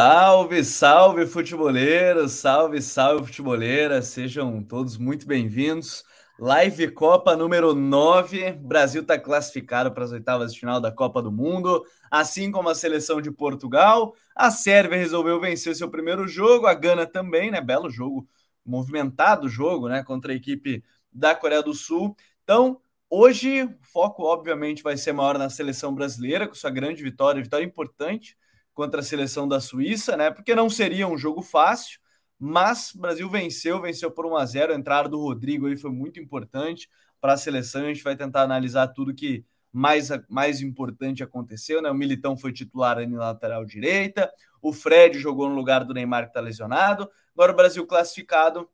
Salve, salve futeboleiros, salve, salve futeboleira, sejam todos muito bem-vindos. Live Copa número 9, Brasil está classificado para as oitavas de final da Copa do Mundo, assim como a seleção de Portugal. A Sérvia resolveu vencer seu primeiro jogo, a Gana também, né? Belo jogo, movimentado jogo, né? Contra a equipe da Coreia do Sul. Então, hoje, o foco obviamente vai ser maior na seleção brasileira, com sua grande vitória, vitória importante contra a seleção da Suíça, né? Porque não seria um jogo fácil, mas o Brasil venceu, venceu por 1 a 0. A entrada do Rodrigo aí foi muito importante para a seleção. A gente vai tentar analisar tudo que mais, mais importante aconteceu, né? O Militão foi titular ali na lateral direita, o Fred jogou no lugar do Neymar que está lesionado. Agora o Brasil classificado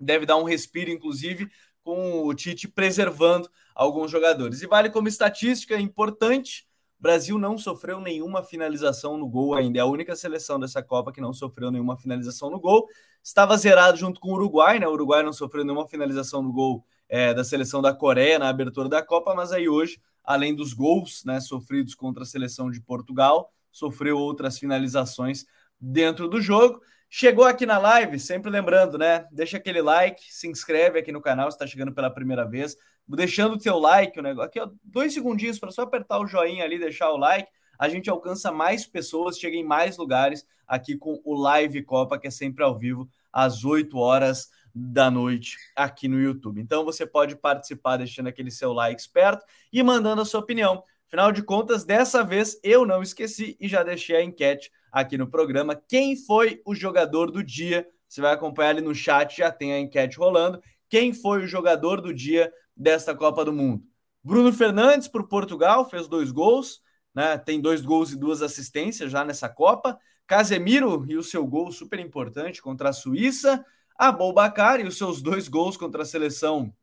deve dar um respiro, inclusive, com o Tite preservando alguns jogadores. E vale como estatística importante Brasil não sofreu nenhuma finalização no gol ainda. É a única seleção dessa Copa que não sofreu nenhuma finalização no gol. Estava zerado junto com o Uruguai, né? O Uruguai não sofreu nenhuma finalização no gol é, da seleção da Coreia na abertura da Copa, mas aí hoje, além dos gols né, sofridos contra a seleção de Portugal, sofreu outras finalizações dentro do jogo. Chegou aqui na live, sempre lembrando, né? Deixa aquele like, se inscreve aqui no canal se está chegando pela primeira vez deixando o seu like, o negócio aqui, ó, dois segundinhos para só apertar o joinha ali, deixar o like, a gente alcança mais pessoas, chega em mais lugares aqui com o Live Copa, que é sempre ao vivo, às 8 horas da noite aqui no YouTube. Então você pode participar deixando aquele seu like esperto e mandando a sua opinião. Afinal de contas, dessa vez eu não esqueci e já deixei a enquete aqui no programa. Quem foi o jogador do dia? Você vai acompanhar ali no chat, já tem a enquete rolando. Quem foi o jogador do dia desta Copa do Mundo. Bruno Fernandes, por Portugal, fez dois gols, né? Tem dois gols e duas assistências já nessa Copa. Casemiro e o seu gol super importante contra a Suíça. Aboubacar e os seus dois gols contra a seleção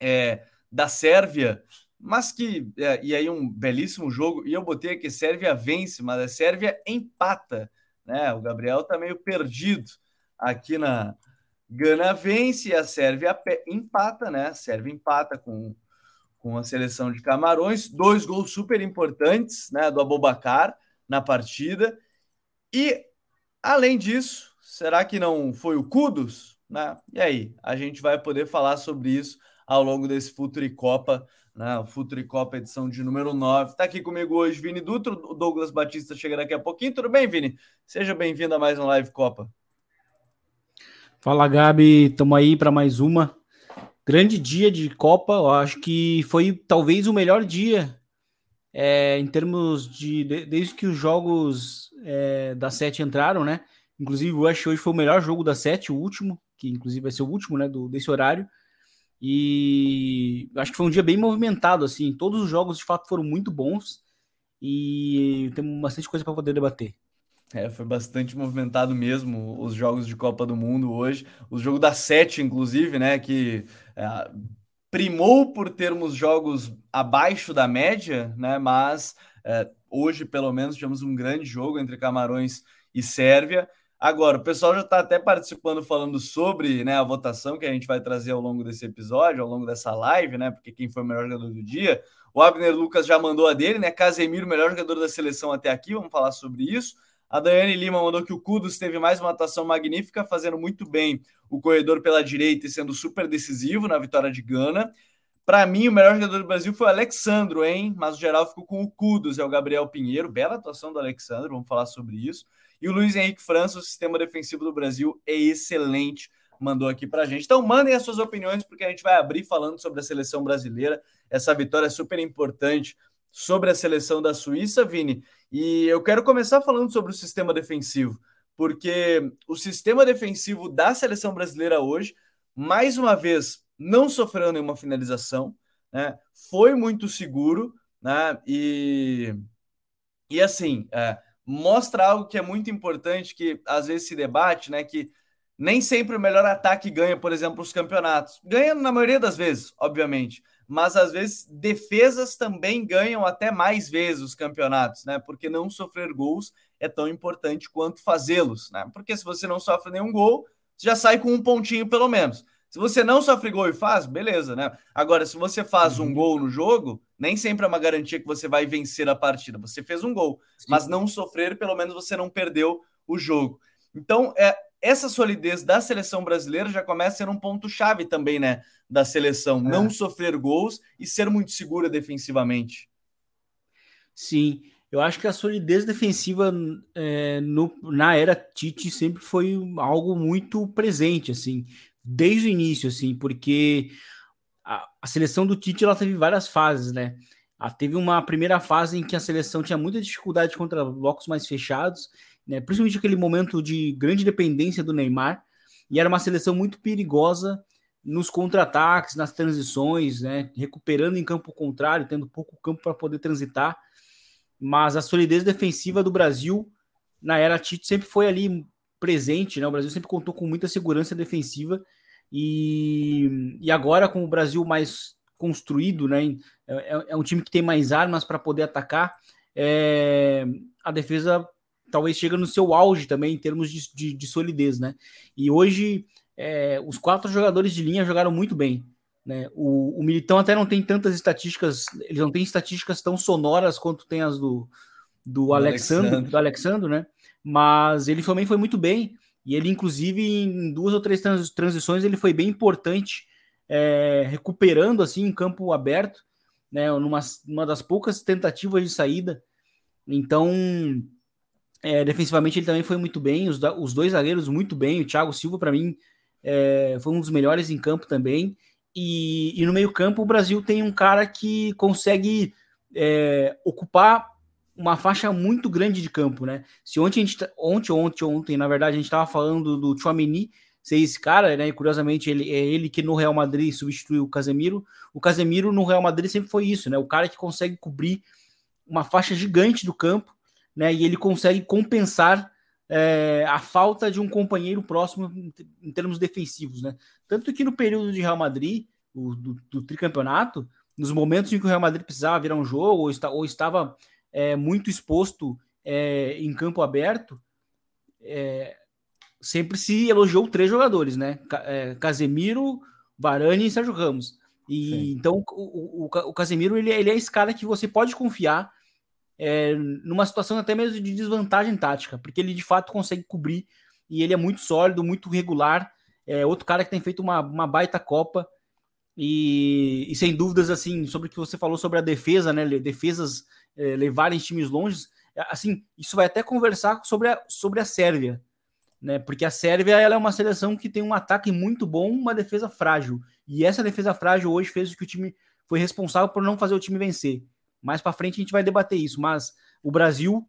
é, da Sérvia, mas que. É, e aí, um belíssimo jogo. E eu botei aqui: Sérvia vence, mas a Sérvia empata. Né? O Gabriel tá meio perdido aqui na, Gana vence a Sérvia empata, né? A Sérvia empata com, com a seleção de Camarões. Dois gols super importantes, né? Do Abobacar na partida. E, além disso, será que não foi o Kudos? Né? E aí, a gente vai poder falar sobre isso ao longo desse Futuri Copa, né? Futuri Copa edição de número 9. Está aqui comigo hoje Vini Dutra, o Douglas Batista chega daqui a pouquinho. Tudo bem, Vini? Seja bem-vindo a mais um Live Copa. Fala, Gabi, estamos aí para mais uma. Grande dia de Copa, eu acho que foi talvez o melhor dia é, em termos de, de, Desde que os jogos é, da Sete entraram, né? Inclusive, eu acho que hoje foi o melhor jogo da Sete, o último, que inclusive vai ser o último, né, do, desse horário. E acho que foi um dia bem movimentado, assim. Todos os jogos de fato foram muito bons e temos bastante coisa para poder debater. É, foi bastante movimentado mesmo os jogos de Copa do Mundo hoje. O jogo da Sete, inclusive, né? Que é, primou por termos jogos abaixo da média, né? Mas é, hoje, pelo menos, tivemos um grande jogo entre Camarões e Sérvia. Agora, o pessoal já está até participando, falando sobre né, a votação que a gente vai trazer ao longo desse episódio, ao longo dessa live, né? Porque quem foi o melhor jogador do dia. O Abner Lucas já mandou a dele, né? Casemiro, melhor jogador da seleção até aqui, vamos falar sobre isso. A Daiane Lima mandou que o Kudos teve mais uma atuação magnífica, fazendo muito bem o corredor pela direita e sendo super decisivo na vitória de Gana. Para mim, o melhor jogador do Brasil foi o Alexandro, hein? Mas o geral ficou com o Kudos, é o Gabriel Pinheiro. Bela atuação do Alexandro, vamos falar sobre isso. E o Luiz Henrique França, o sistema defensivo do Brasil é excelente, mandou aqui para a gente. Então, mandem as suas opiniões, porque a gente vai abrir falando sobre a seleção brasileira. Essa vitória é super importante sobre a seleção da Suíça, Vini. E eu quero começar falando sobre o sistema defensivo, porque o sistema defensivo da seleção brasileira hoje, mais uma vez, não sofreu nenhuma finalização, né? Foi muito seguro, né? E, e assim, é, mostra algo que é muito importante, que às vezes se debate, né? Que nem sempre o melhor ataque ganha, por exemplo, os campeonatos. Ganha na maioria das vezes, obviamente mas às vezes defesas também ganham até mais vezes os campeonatos, né? Porque não sofrer gols é tão importante quanto fazê-los, né? Porque se você não sofre nenhum gol, você já sai com um pontinho pelo menos. Se você não sofre gol e faz, beleza, né? Agora, se você faz um uhum. gol no jogo, nem sempre é uma garantia que você vai vencer a partida. Você fez um gol, Sim. mas não sofrer, pelo menos você não perdeu o jogo. Então, é, essa solidez da seleção brasileira já começa a ser um ponto-chave também, né? Da seleção. É. Não sofrer gols e ser muito segura defensivamente. Sim, eu acho que a solidez defensiva é, no, na era Tite sempre foi algo muito presente, assim, desde o início, assim, porque a, a seleção do Tite ela teve várias fases, né? Ela teve uma primeira fase em que a seleção tinha muita dificuldade contra blocos mais fechados né? principalmente aquele momento de grande dependência do Neymar, e era uma seleção muito perigosa nos contra-ataques, nas transições, né? recuperando em campo contrário, tendo pouco campo para poder transitar. Mas a solidez defensiva do Brasil na era Tite sempre foi ali presente, né? O Brasil sempre contou com muita segurança defensiva e, e agora com o Brasil mais construído, né? É, é, é um time que tem mais armas para poder atacar. É, a defesa talvez chega no seu auge também em termos de, de, de solidez, né? E hoje é, os quatro jogadores de linha jogaram muito bem. Né? O, o, Militão até não tem tantas estatísticas, ele não tem estatísticas tão sonoras quanto tem as do, do, Alexandre, Alexandre, do Alexandre, né? Mas ele também foi muito bem. E ele, inclusive, em duas ou três transições, ele foi bem importante, é, recuperando assim em campo aberto, né? Numa uma das poucas tentativas de saída. Então, é, defensivamente ele também foi muito bem, os, os dois zagueiros muito bem. O Thiago Silva, para mim, é, foi um dos melhores em campo também. E, e, no meio-campo, o Brasil tem um cara que consegue é, ocupar uma faixa muito grande de campo, né? Se ontem, a gente, tá, ontem, ontem, ontem, na verdade, a gente estava falando do Chouameni ser esse cara, né? E curiosamente, ele é ele que no Real Madrid substituiu o Casemiro. O Casemiro no Real Madrid sempre foi isso, né? O cara que consegue cobrir uma faixa gigante do campo né? E ele consegue compensar é, a falta de um companheiro próximo em termos defensivos, né? Tanto que no período de Real Madrid, o, do, do tricampeonato, nos momentos em que o Real Madrid precisava virar um jogo ou, está, ou estava é, muito exposto é, em campo aberto, é, sempre se elogiou três jogadores, né? É, Casemiro, Varane e Sérgio Ramos. E Sim. então o, o, o Casemiro ele, ele é esse cara que você pode confiar é, numa situação até mesmo de desvantagem tática, porque ele de fato consegue cobrir e ele é muito sólido, muito regular. É outro cara que tem feito uma, uma baita Copa. E, e, sem dúvidas, assim, sobre o que você falou sobre a defesa, né? Defesas é, levarem times longe, assim, isso vai até conversar sobre a, sobre a Sérvia, né? Porque a Sérvia ela é uma seleção que tem um ataque muito bom, uma defesa frágil. E essa defesa frágil hoje fez o que o time foi responsável por não fazer o time vencer. Mais para frente a gente vai debater isso, mas o Brasil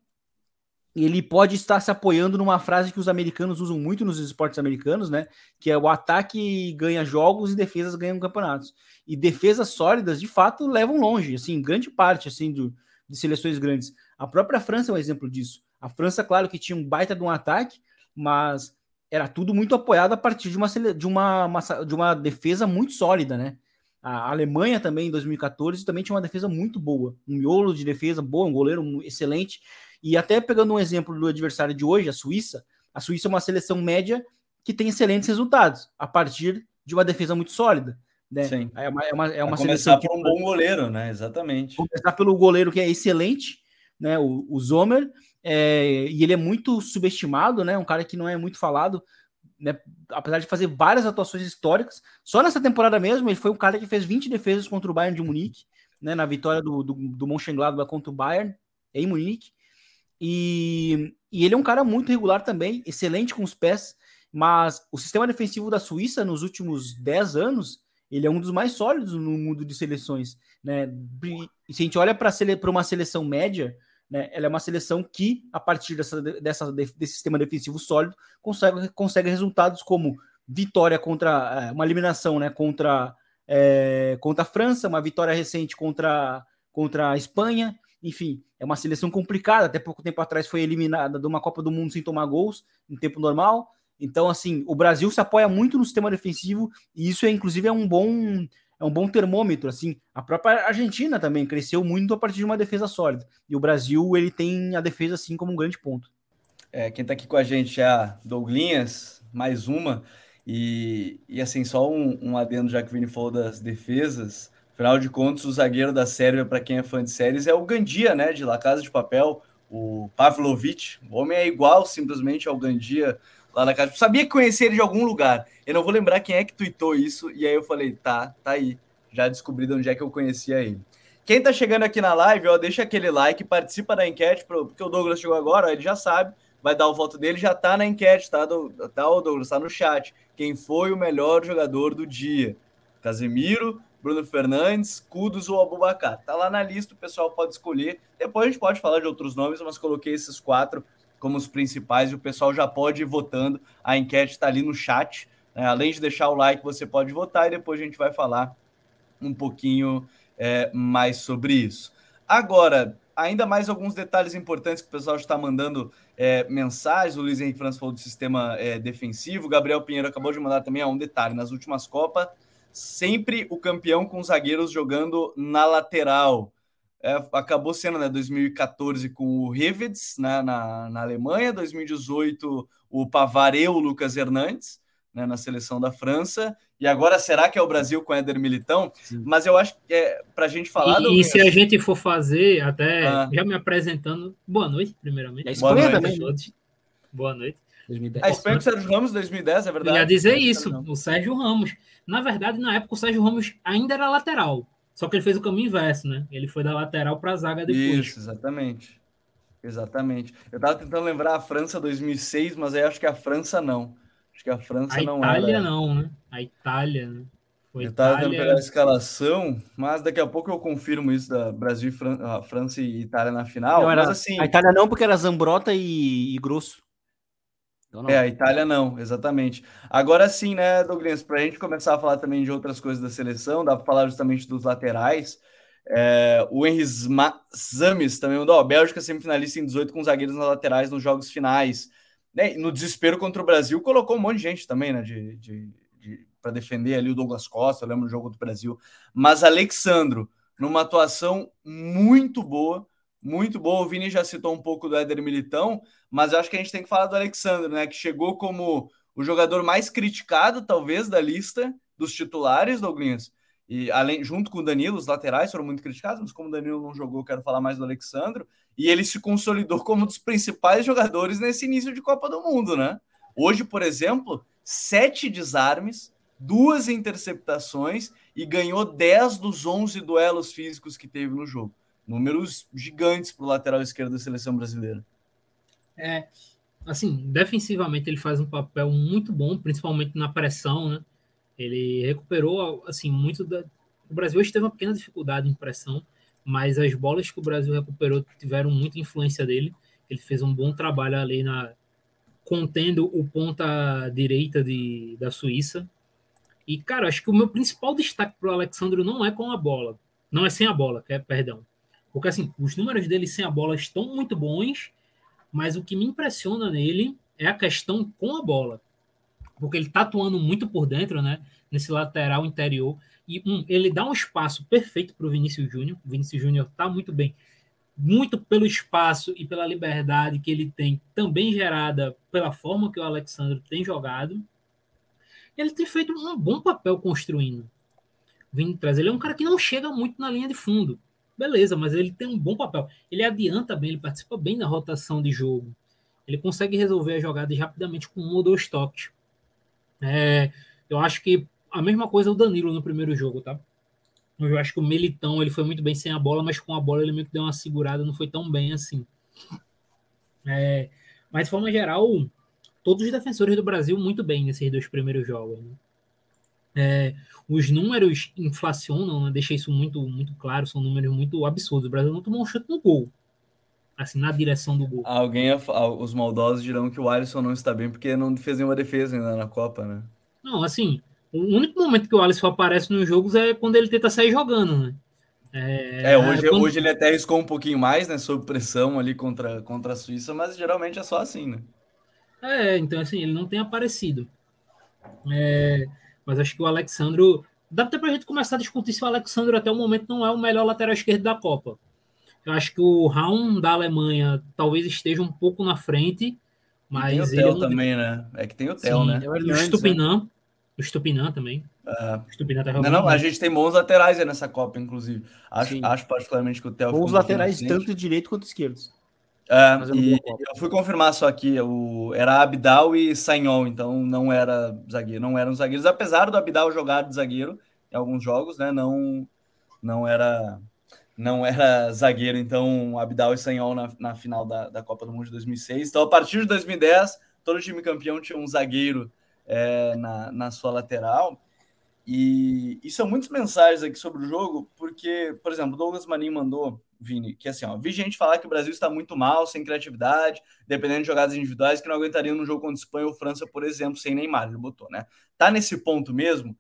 ele pode estar se apoiando numa frase que os americanos usam muito nos esportes americanos, né? Que é o ataque ganha jogos e defesas ganham campeonatos. E defesas sólidas, de fato, levam longe, assim, grande parte assim do, de seleções grandes. A própria França é um exemplo disso. A França, claro que tinha um baita de um ataque, mas era tudo muito apoiado a partir de uma, de uma, uma de uma defesa muito sólida, né? A Alemanha também, em 2014, também tinha uma defesa muito boa. Um miolo de defesa boa, um goleiro excelente. E até pegando um exemplo do adversário de hoje, a Suíça, a Suíça é uma seleção média que tem excelentes resultados, a partir de uma defesa muito sólida. Né? Sim. É uma, é uma, é uma seleção. Começar por um bom goleiro, né? Exatamente. Começar pelo goleiro que é excelente, né? O, o Zomer, é, e ele é muito subestimado, né? Um cara que não é muito falado né, apesar de fazer várias atuações históricas, só nessa temporada mesmo, ele foi um cara que fez 20 defesas contra o Bayern de Munique, né, na vitória do, do, do Mönchengladbach contra o Bayern, em Munique. E, e ele é um cara muito regular também, excelente com os pés, mas o sistema defensivo da Suíça nos últimos 10 anos, ele é um dos mais sólidos no mundo de seleções. Né? Se a gente olha para uma seleção média, né? Ela é uma seleção que, a partir dessa, dessa, desse sistema defensivo sólido, consegue, consegue resultados como vitória contra é, uma eliminação né, contra, é, contra a França, uma vitória recente contra, contra a Espanha. Enfim, é uma seleção complicada. Até pouco tempo atrás foi eliminada de uma Copa do Mundo sem tomar gols em tempo normal. Então, assim, o Brasil se apoia muito no sistema defensivo e isso, é, inclusive, é um bom é um bom termômetro, assim. A própria Argentina também cresceu muito a partir de uma defesa sólida. E o Brasil, ele tem a defesa, assim, como um grande ponto. É, quem tá aqui com a gente é a Douglinhas, mais uma. E, e assim, só um, um adendo, já que o Vini falou das defesas. Afinal de contas, o zagueiro da Sérvia, para quem é fã de séries, é o Gandia, né? De La Casa de Papel. o Pavlovic. O homem é igual simplesmente ao Gandia lá na casa. Sabia que conhecia ele de algum lugar. Eu não vou lembrar quem é que tweetou isso. E aí eu falei, tá, tá aí. Já descobri de onde é que eu conhecia ele. Quem tá chegando aqui na live, ó, deixa aquele like, participa da enquete, porque o Douglas chegou agora, ó, ele já sabe, vai dar o voto dele, já tá na enquete, tá, do, tá o Douglas, tá no chat. Quem foi o melhor jogador do dia? Casemiro, Bruno Fernandes, Kudos ou Abubacar. Tá lá na lista, o pessoal pode escolher. Depois a gente pode falar de outros nomes, mas coloquei esses quatro como os principais e o pessoal já pode ir votando. A enquete está ali no chat. Né? Além de deixar o like, você pode votar e depois a gente vai falar um pouquinho é, mais sobre isso. Agora, ainda mais alguns detalhes importantes que o pessoal está mandando é, mensagens. O Luiz Henrique França falou do sistema é, defensivo. Gabriel Pinheiro acabou de mandar também ó, um detalhe. Nas últimas Copas, sempre o campeão com zagueiros jogando na lateral. É, acabou sendo né, 2014 com o Rivets né, na, na Alemanha, 2018 o Pavareu, o Lucas Hernandes né, na seleção da França. E agora será que é o Brasil com Éder Militão? Sim. Mas eu acho que é para a gente falar. E, do... e se a gente for fazer, até ah. já me apresentando, boa noite, primeiramente. É boa noite. também. Boa noite. 2010. A Espanha com o Sérgio Ramos 2010, é verdade. Eu ia dizer isso, o Sérgio Ramos. Na verdade, na época, o Sérgio Ramos ainda era lateral. Só que ele fez o caminho inverso, né? Ele foi da lateral para a zaga depois. Isso, exatamente. Exatamente. Eu estava tentando lembrar a França 2006, mas aí acho que a França não. Acho que a França a não era. A Itália não, né? A Itália, né? Foi eu estava tentando pegar a escalação, mas daqui a pouco eu confirmo isso da Brasil, Fran... França e Itália na final. Não, era... mas assim. A Itália não, porque era Zambrota e, e Grosso. Então, é, a Itália não, exatamente. Agora sim, né, Douglas, para a gente começar a falar também de outras coisas da seleção, dá para falar justamente dos laterais. É, o Henry Zames também mandou, ó, Bélgica semifinalista em 18 com zagueiros nas laterais nos jogos finais. Né, no desespero contra o Brasil, colocou um monte de gente também, né, de, de para defender ali o Douglas Costa, eu lembro do jogo do Brasil. Mas Alexandro, numa atuação muito boa, muito boa. O Vini já citou um pouco do Éder Militão, mas eu acho que a gente tem que falar do Alexandre, né? Que chegou como o jogador mais criticado, talvez, da lista dos titulares, Douglas. E além, junto com o Danilo, os laterais foram muito criticados, mas como o Danilo não jogou, quero falar mais do Alexandre. E ele se consolidou como um dos principais jogadores nesse início de Copa do Mundo, né? Hoje, por exemplo, sete desarmes, duas interceptações e ganhou 10 dos 11 duelos físicos que teve no jogo. Números gigantes para o lateral esquerdo da seleção brasileira. É, assim, defensivamente ele faz um papel muito bom, principalmente na pressão, né? Ele recuperou, assim, muito da... O Brasil hoje teve uma pequena dificuldade em pressão, mas as bolas que o Brasil recuperou tiveram muita influência dele. Ele fez um bom trabalho ali na contendo o ponta direita de, da Suíça. E, cara, acho que o meu principal destaque para o Alexandre não é com a bola. Não é sem a bola, é, perdão. Porque assim, os números dele sem a bola estão muito bons, mas o que me impressiona nele é a questão com a bola. Porque ele tá atuando muito por dentro, né? Nesse lateral interior. E um, ele dá um espaço perfeito para o Vinícius Júnior. O Vinícius Júnior tá muito bem. Muito pelo espaço e pela liberdade que ele tem, também gerada pela forma que o Alexandre tem jogado. Ele tem feito um bom papel construindo. Vindo traz. Ele é um cara que não chega muito na linha de fundo beleza, mas ele tem um bom papel. Ele adianta bem, ele participa bem da rotação de jogo. Ele consegue resolver as jogadas rapidamente com um ou dois toques. É, eu acho que a mesma coisa o Danilo no primeiro jogo, tá? Eu acho que o Militão ele foi muito bem sem a bola, mas com a bola ele meio que deu uma segurada, não foi tão bem assim. É, mas de forma geral, todos os defensores do Brasil muito bem nesses dois primeiros jogos. Né? É, os números inflacionam, né? deixa isso muito, muito claro, são números muito absurdos. O Brasil não tomou um chute no gol, assim, na direção do gol. Alguém, os maldosos dirão que o Alisson não está bem porque não fez nenhuma defesa ainda na Copa, né? Não, assim, o único momento que o Alisson aparece nos jogos é quando ele tenta sair jogando, né? É, é hoje, quando... hoje ele até riscou um pouquinho mais, né, sob pressão ali contra, contra a Suíça, mas geralmente é só assim, né? É, então assim, ele não tem aparecido. É, mas acho que o Alexandro. Dá até para a gente começar a discutir se o Alexandro até o momento não é o melhor lateral esquerdo da Copa. Eu acho que o Raum da Alemanha talvez esteja um pouco na frente, mas e tem o Theo também, né? É que tem o Theo, né? o Stupinan, né? o Stupinan também. É. O Stupinan tá não, não, a gente tem bons laterais aí nessa Copa, inclusive. Acho, acho particularmente que o Theo. Bons laterais, tanto direito quanto esquerdos. É, e eu fui confirmar só aqui, o, era Abdal e Sanhol, então não era zagueiro, não eram zagueiros, apesar do Abdal jogar de zagueiro em alguns jogos, né? Não, não era não era zagueiro, então Abdal e Sanhol na, na final da, da Copa do Mundo de 2006. Então, a partir de 2010, todo time campeão tinha um zagueiro é, na, na sua lateral. E, e são muitas mensagens aqui sobre o jogo, porque, por exemplo, Douglas Marinho mandou, Vini, que assim, ó, vi gente falar que o Brasil está muito mal, sem criatividade, dependendo de jogadas individuais, que não aguentariam no jogo contra Espanha ou França, por exemplo, sem Neymar, ele botou, né? Tá nesse ponto mesmo.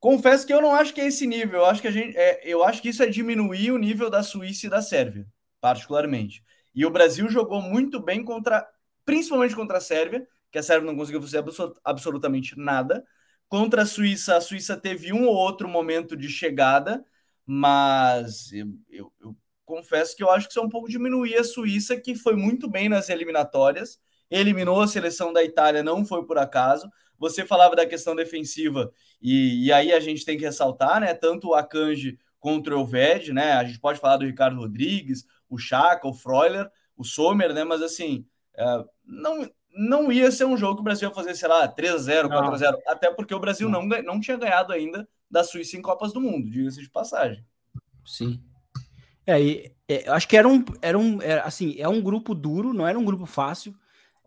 Confesso que eu não acho que é esse nível, eu acho que a gente, é, eu acho que isso é diminuir o nível da Suíça e da Sérvia, particularmente. E o Brasil jogou muito bem contra, principalmente contra a Sérvia, que a Sérvia não conseguiu fazer absolutamente nada. Contra a Suíça, a Suíça teve um ou outro momento de chegada, mas eu, eu, eu confesso que eu acho que isso é um pouco diminuir a Suíça, que foi muito bem nas eliminatórias, eliminou a seleção da Itália, não foi por acaso. Você falava da questão defensiva, e, e aí a gente tem que ressaltar, né? Tanto o Akanji contra o Elved, né? A gente pode falar do Ricardo Rodrigues, o Chaka, o Freuler, o Sommer, né? Mas assim, é, não, não ia ser um jogo que o Brasil ia fazer, sei lá, 3x0, 4x0, até porque o Brasil não. não, não tinha ganhado ainda da Suíça em Copas do Mundo, diga-se de passagem. Sim. É, e, é, acho que era um, era um era, assim, é um grupo duro, não era um grupo fácil.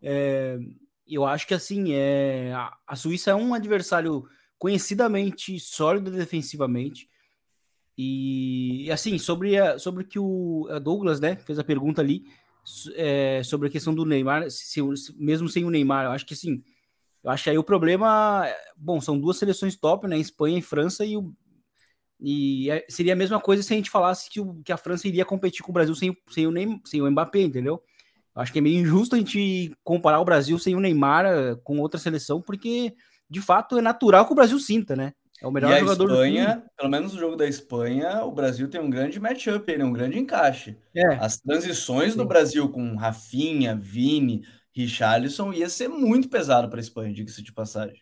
É, eu acho que assim, é, a, a Suíça é um adversário conhecidamente sólido defensivamente. E assim, sobre, a, sobre que o Douglas né, fez a pergunta ali, é, sobre a questão do Neymar, se, mesmo sem o Neymar, eu acho que sim. Eu acho que aí o problema, bom, são duas seleções top, né? Espanha e França, e, o, e é, seria a mesma coisa se a gente falasse que, o, que a França iria competir com o Brasil sem, sem, o, Neymar, sem o Mbappé, entendeu? Eu acho que é meio injusto a gente comparar o Brasil sem o Neymar eh, com outra seleção, porque de fato é natural que o Brasil sinta, né? É o melhor e jogador Espanha, do pelo menos no jogo da Espanha, o Brasil tem um grande matchup, né? um grande encaixe. É. As transições Sim. do Brasil com Rafinha, Vini, Richarlison ia ser muito pesado para a Espanha, diga-se de passagem.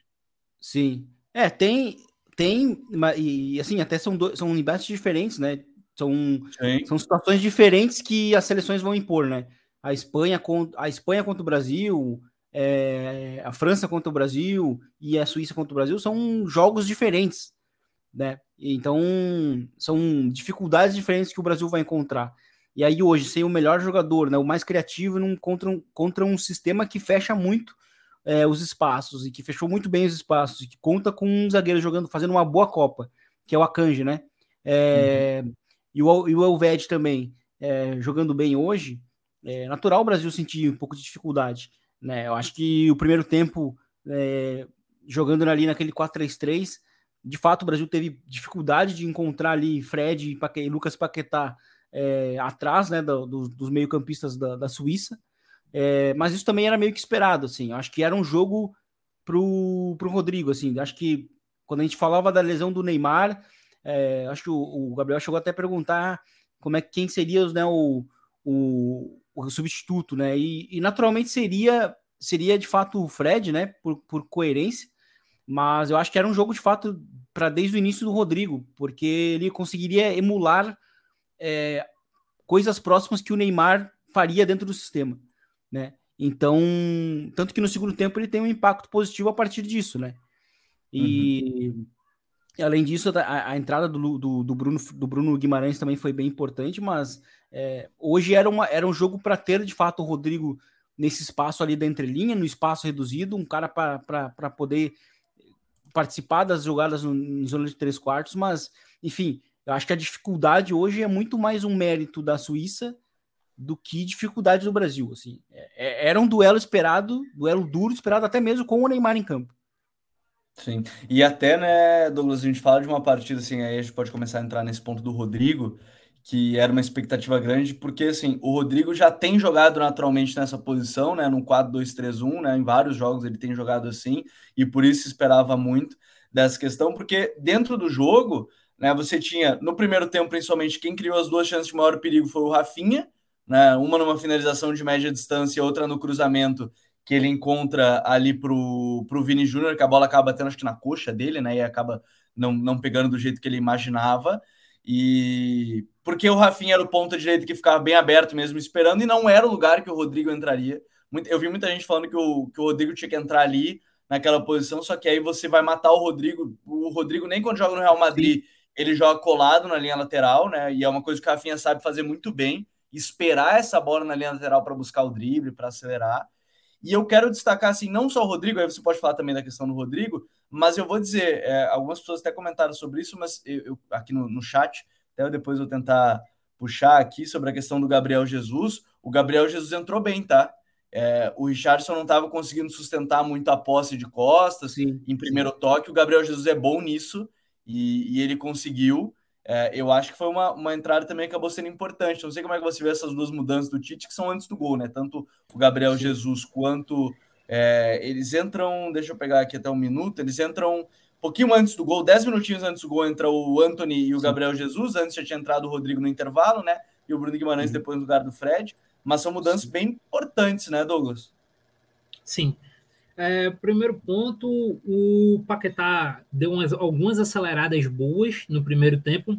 Sim. É, tem tem e assim, até são dois, são embates diferentes, né? São, são situações diferentes que as seleções vão impor, né? A Espanha, a Espanha contra o Brasil, é, a França contra o Brasil e a Suíça contra o Brasil são jogos diferentes, né? Então são dificuldades diferentes que o Brasil vai encontrar. E aí hoje, sem o melhor jogador, né, o mais criativo, num, contra, um, contra um sistema que fecha muito é, os espaços e que fechou muito bem os espaços e que conta com um zagueiro jogando, fazendo uma boa Copa, que é o Akanji, né? É, uhum. E o, e o Elved também é, jogando bem hoje. É natural o Brasil sentir um pouco de dificuldade. Né? Eu acho que o primeiro tempo, é, jogando ali naquele 4-3-3, de fato o Brasil teve dificuldade de encontrar ali Fred e Lucas Paquetá é, atrás né, do, do, dos meio-campistas da, da, Suíça. É, mas isso também era meio que esperado, assim. Eu acho que era um jogo pro, pro Rodrigo, assim. Acho que quando a gente falava da lesão do Neymar, é, acho que o, o, Gabriel chegou até a perguntar como é quem seria né, o, o, o substituto, né? E, e, naturalmente seria seria de fato o Fred, né? Por, por coerência, mas eu acho que era um jogo de fato para desde o início do Rodrigo, porque ele conseguiria emular é, coisas próximas que o Neymar faria dentro do sistema, né? Então, tanto que no segundo tempo ele tem um impacto positivo a partir disso, né? E uhum. além disso, a, a entrada do, do, do, Bruno, do Bruno Guimarães também foi bem importante, mas é, hoje era, uma, era um jogo para ter de fato o Rodrigo nesse espaço ali da entrelinha, no espaço reduzido, um cara para poder participar das jogadas no, em zona de três quartos, mas enfim, eu acho que a dificuldade hoje é muito mais um mérito da Suíça do que dificuldade do Brasil. Assim, é, é era um duelo esperado, duelo duro, esperado até mesmo com o Neymar em campo. Sim, e até, né, Douglas, a gente fala de uma partida assim, aí a gente pode começar a entrar nesse ponto do Rodrigo que era uma expectativa grande, porque assim, o Rodrigo já tem jogado naturalmente nessa posição, né, no 4-2-3-1, né, em vários jogos ele tem jogado assim, e por isso esperava muito dessa questão, porque dentro do jogo, né, você tinha, no primeiro tempo, principalmente, quem criou as duas chances de maior perigo foi o Rafinha, né, uma numa finalização de média distância, outra no cruzamento, que ele encontra ali pro, pro Vini Júnior, que a bola acaba batendo, acho que na coxa dele, né, e acaba não, não pegando do jeito que ele imaginava, E porque o Rafinha era o ponta direito que ficava bem aberto mesmo esperando e não era o lugar que o Rodrigo entraria. Eu vi muita gente falando que o, que o Rodrigo tinha que entrar ali naquela posição, só que aí você vai matar o Rodrigo. O Rodrigo nem quando joga no Real Madrid, Sim. ele joga colado na linha lateral, né? E é uma coisa que o Rafinha sabe fazer muito bem, esperar essa bola na linha lateral para buscar o drible, para acelerar. E eu quero destacar assim, não só o Rodrigo, aí você pode falar também da questão do Rodrigo, mas eu vou dizer, é, algumas pessoas até comentaram sobre isso, mas eu, eu aqui no, no chat, até depois vou tentar puxar aqui sobre a questão do Gabriel Jesus. O Gabriel Jesus entrou bem, tá? É, o Richardson não estava conseguindo sustentar muito a posse de costas sim, em primeiro sim. toque. O Gabriel Jesus é bom nisso e, e ele conseguiu. É, eu acho que foi uma, uma entrada também que acabou sendo importante. Não sei como é que você vê essas duas mudanças do Tite, que são antes do gol, né? Tanto o Gabriel sim. Jesus quanto. É, eles entram, deixa eu pegar aqui até um minuto, eles entram um pouquinho antes do gol, 10 minutinhos antes do gol, entra o Anthony e o Gabriel Jesus. Antes já tinha entrado o Rodrigo no intervalo, né? E o Bruno Guimarães uhum. depois no lugar do Fred. Mas são mudanças Sim. bem importantes, né, Douglas? Sim. É, primeiro ponto, o Paquetá deu umas, algumas aceleradas boas no primeiro tempo,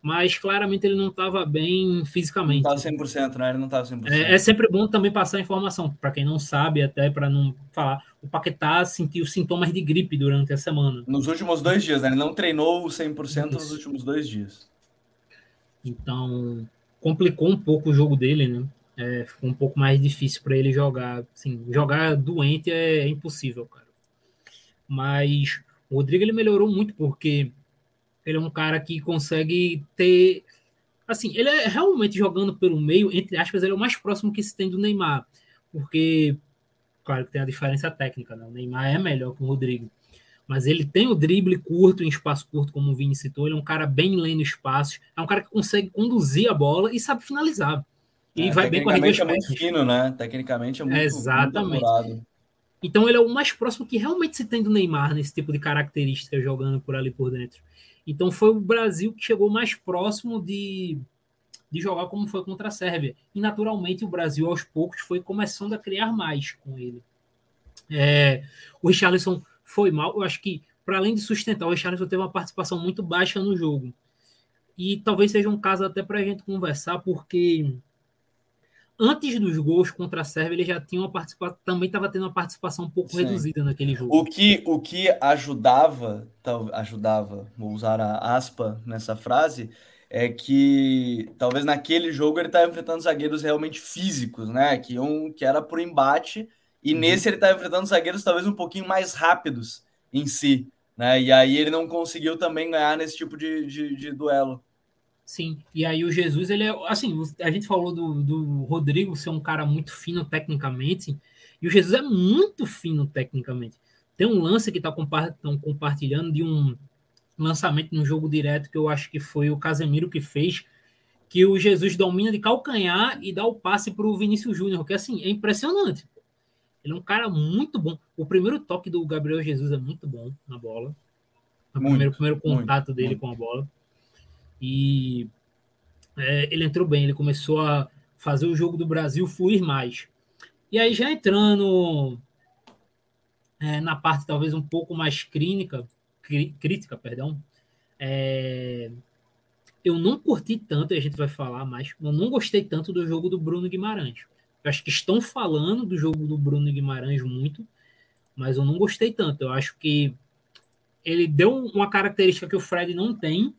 mas claramente ele não estava bem fisicamente. Não estava 100%, né? Ele não estava 100%. É, é sempre bom também passar informação, para quem não sabe, até para não falar. O Paquetá sentiu sintomas de gripe durante a semana. Nos últimos dois dias, né? Ele não treinou 100% Isso. nos últimos dois dias. Então, complicou um pouco o jogo dele, né? É, ficou um pouco mais difícil para ele jogar. Assim, jogar doente é, é, impossível, cara. Mas o Rodrigo ele melhorou muito porque ele é um cara que consegue ter. Assim, ele é realmente jogando pelo meio, entre aspas, ele é o mais próximo que se tem do Neymar. Porque, claro que tem a diferença técnica, né? O Neymar é melhor que o Rodrigo. Mas ele tem o drible curto, em espaço curto, como o Vini citou. Ele é um cara bem lendo espaços. É um cara que consegue conduzir a bola e sabe finalizar. E é, vai bem com duas é muito fino, né? Tecnicamente é muito, Exatamente. Muito então ele é o mais próximo que realmente se tem do Neymar nesse tipo de característica jogando por ali por dentro. Então foi o Brasil que chegou mais próximo de, de jogar como foi contra a Sérvia. E naturalmente o Brasil aos poucos foi começando a criar mais com ele. É, o Richarlison foi mal, eu acho que para além de sustentar, o Richarlison teve uma participação muito baixa no jogo. E talvez seja um caso até para a gente conversar, porque antes dos gols contra a Sérvia, ele já tinha uma participação, também estava tendo uma participação um pouco Sim. reduzida naquele jogo. O que, o que ajudava, ajudava, vou usar a aspa nessa frase, é que talvez naquele jogo ele estava enfrentando zagueiros realmente físicos, né? Que, um, que era por embate, e uhum. nesse ele estava enfrentando zagueiros talvez um pouquinho mais rápidos em si, né? E aí ele não conseguiu também ganhar nesse tipo de, de, de duelo. Sim, e aí o Jesus, ele é. Assim, a gente falou do, do Rodrigo ser um cara muito fino tecnicamente, e o Jesus é muito fino tecnicamente. Tem um lance que estão tá compartilhando de um lançamento no jogo direto que eu acho que foi o Casemiro que fez, que o Jesus domina de calcanhar e dá o passe para o Vinícius Júnior, que assim, é impressionante. Ele é um cara muito bom. O primeiro toque do Gabriel Jesus é muito bom na bola. O muito, primeiro, primeiro contato muito, dele muito. com a bola. E é, ele entrou bem, ele começou a fazer o jogo do Brasil fluir mais. E aí, já entrando é, na parte talvez um pouco mais clínica, crí, crítica, perdão, é, eu não curti tanto, a gente vai falar mais, eu não gostei tanto do jogo do Bruno Guimarães. Eu acho que estão falando do jogo do Bruno Guimarães muito, mas eu não gostei tanto. Eu acho que ele deu uma característica que o Fred não tem,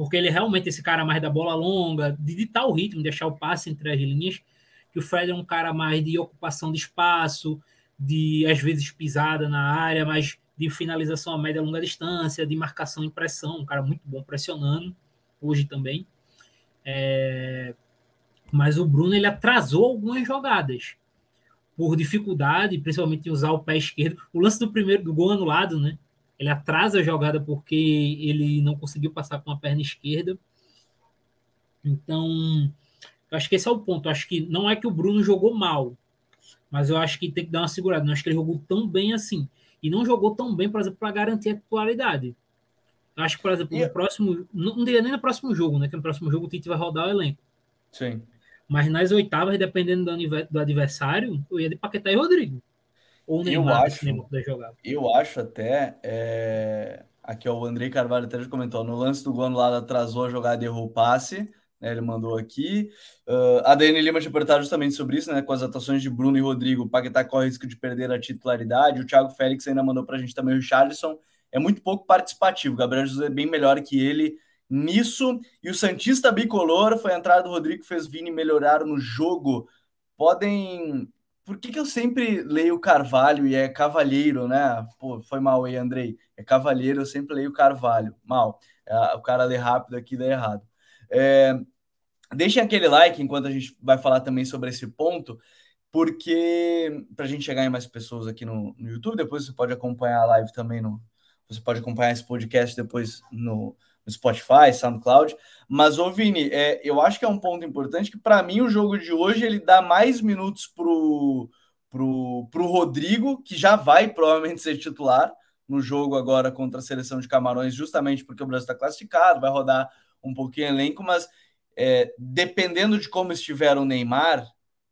porque ele é realmente esse cara mais da bola longa, de ditar o ritmo, deixar o passe entre as linhas, que o Fred é um cara mais de ocupação de espaço, de às vezes pisada na área, mas de finalização a média e longa distância, de marcação e pressão, um cara muito bom pressionando, hoje também. É... Mas o Bruno ele atrasou algumas jogadas por dificuldade, principalmente em usar o pé esquerdo. O lance do primeiro do gol anulado, né? Ele atrasa a jogada porque ele não conseguiu passar com a perna esquerda. Então, eu acho que esse é o ponto. Eu acho que não é que o Bruno jogou mal, mas eu acho que tem que dar uma segurada. Não acho que ele jogou tão bem assim. E não jogou tão bem, por exemplo, para garantir a titularidade. Eu acho que, por exemplo, no próximo. Não, não diria nem no próximo jogo, né? Que no próximo jogo o Tite vai rodar o elenco. Sim. Mas nas oitavas, dependendo do, do adversário, eu ia de Paquetá e Rodrigo. Ou Neymar, eu acho, eu acho até é, Aqui, ó, o Andrei Carvalho até já comentou. No lance do gol lado atrasou a jogada e errou o passe. Né, ele mandou aqui. Uh, a Dani Lima tinha perguntado justamente sobre isso, né? Com as atuações de Bruno e Rodrigo, o Paquetá corre risco de perder a titularidade. O Thiago Félix ainda mandou para a gente também o Richarlison. É muito pouco participativo. O Gabriel Jesus é bem melhor que ele nisso. E o Santista bicolor foi a entrada do Rodrigo que fez Vini melhorar no jogo. Podem por que, que eu sempre leio Carvalho e é Cavalheiro, né? Pô, foi mal aí, Andrei. É Cavalheiro, eu sempre leio Carvalho. Mal. É, o cara lê rápido aqui dá errado. É, deixem aquele like enquanto a gente vai falar também sobre esse ponto, porque para a gente chegar em mais pessoas aqui no, no YouTube, depois você pode acompanhar a live também no. Você pode acompanhar esse podcast depois no, no Spotify, SoundCloud. Mas, ô Vini, é, eu acho que é um ponto importante que, para mim, o jogo de hoje ele dá mais minutos pro, pro, pro Rodrigo, que já vai provavelmente ser titular no jogo agora contra a seleção de Camarões, justamente porque o Brasil está classificado, vai rodar um pouquinho elenco, mas é, dependendo de como estiver o Neymar,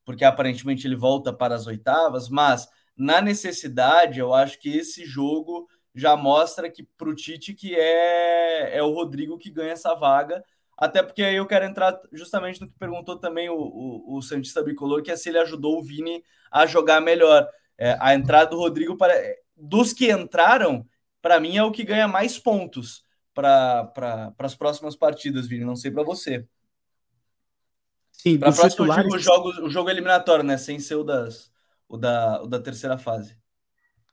porque aparentemente ele volta para as oitavas, mas na necessidade, eu acho que esse jogo já mostra que para o Tite que é, é o Rodrigo que ganha essa vaga. Até porque aí eu quero entrar justamente no que perguntou também o, o, o Santista Bicolor, que é se ele ajudou o Vini a jogar melhor. É, a entrada do Rodrigo, para, dos que entraram, para mim é o que ganha mais pontos para pra, as próximas partidas, Vini. Não sei para você. Sim, para próximo titulares... o jogo, o jogo eliminatório, né? Sem ser o, das, o, da, o da terceira fase.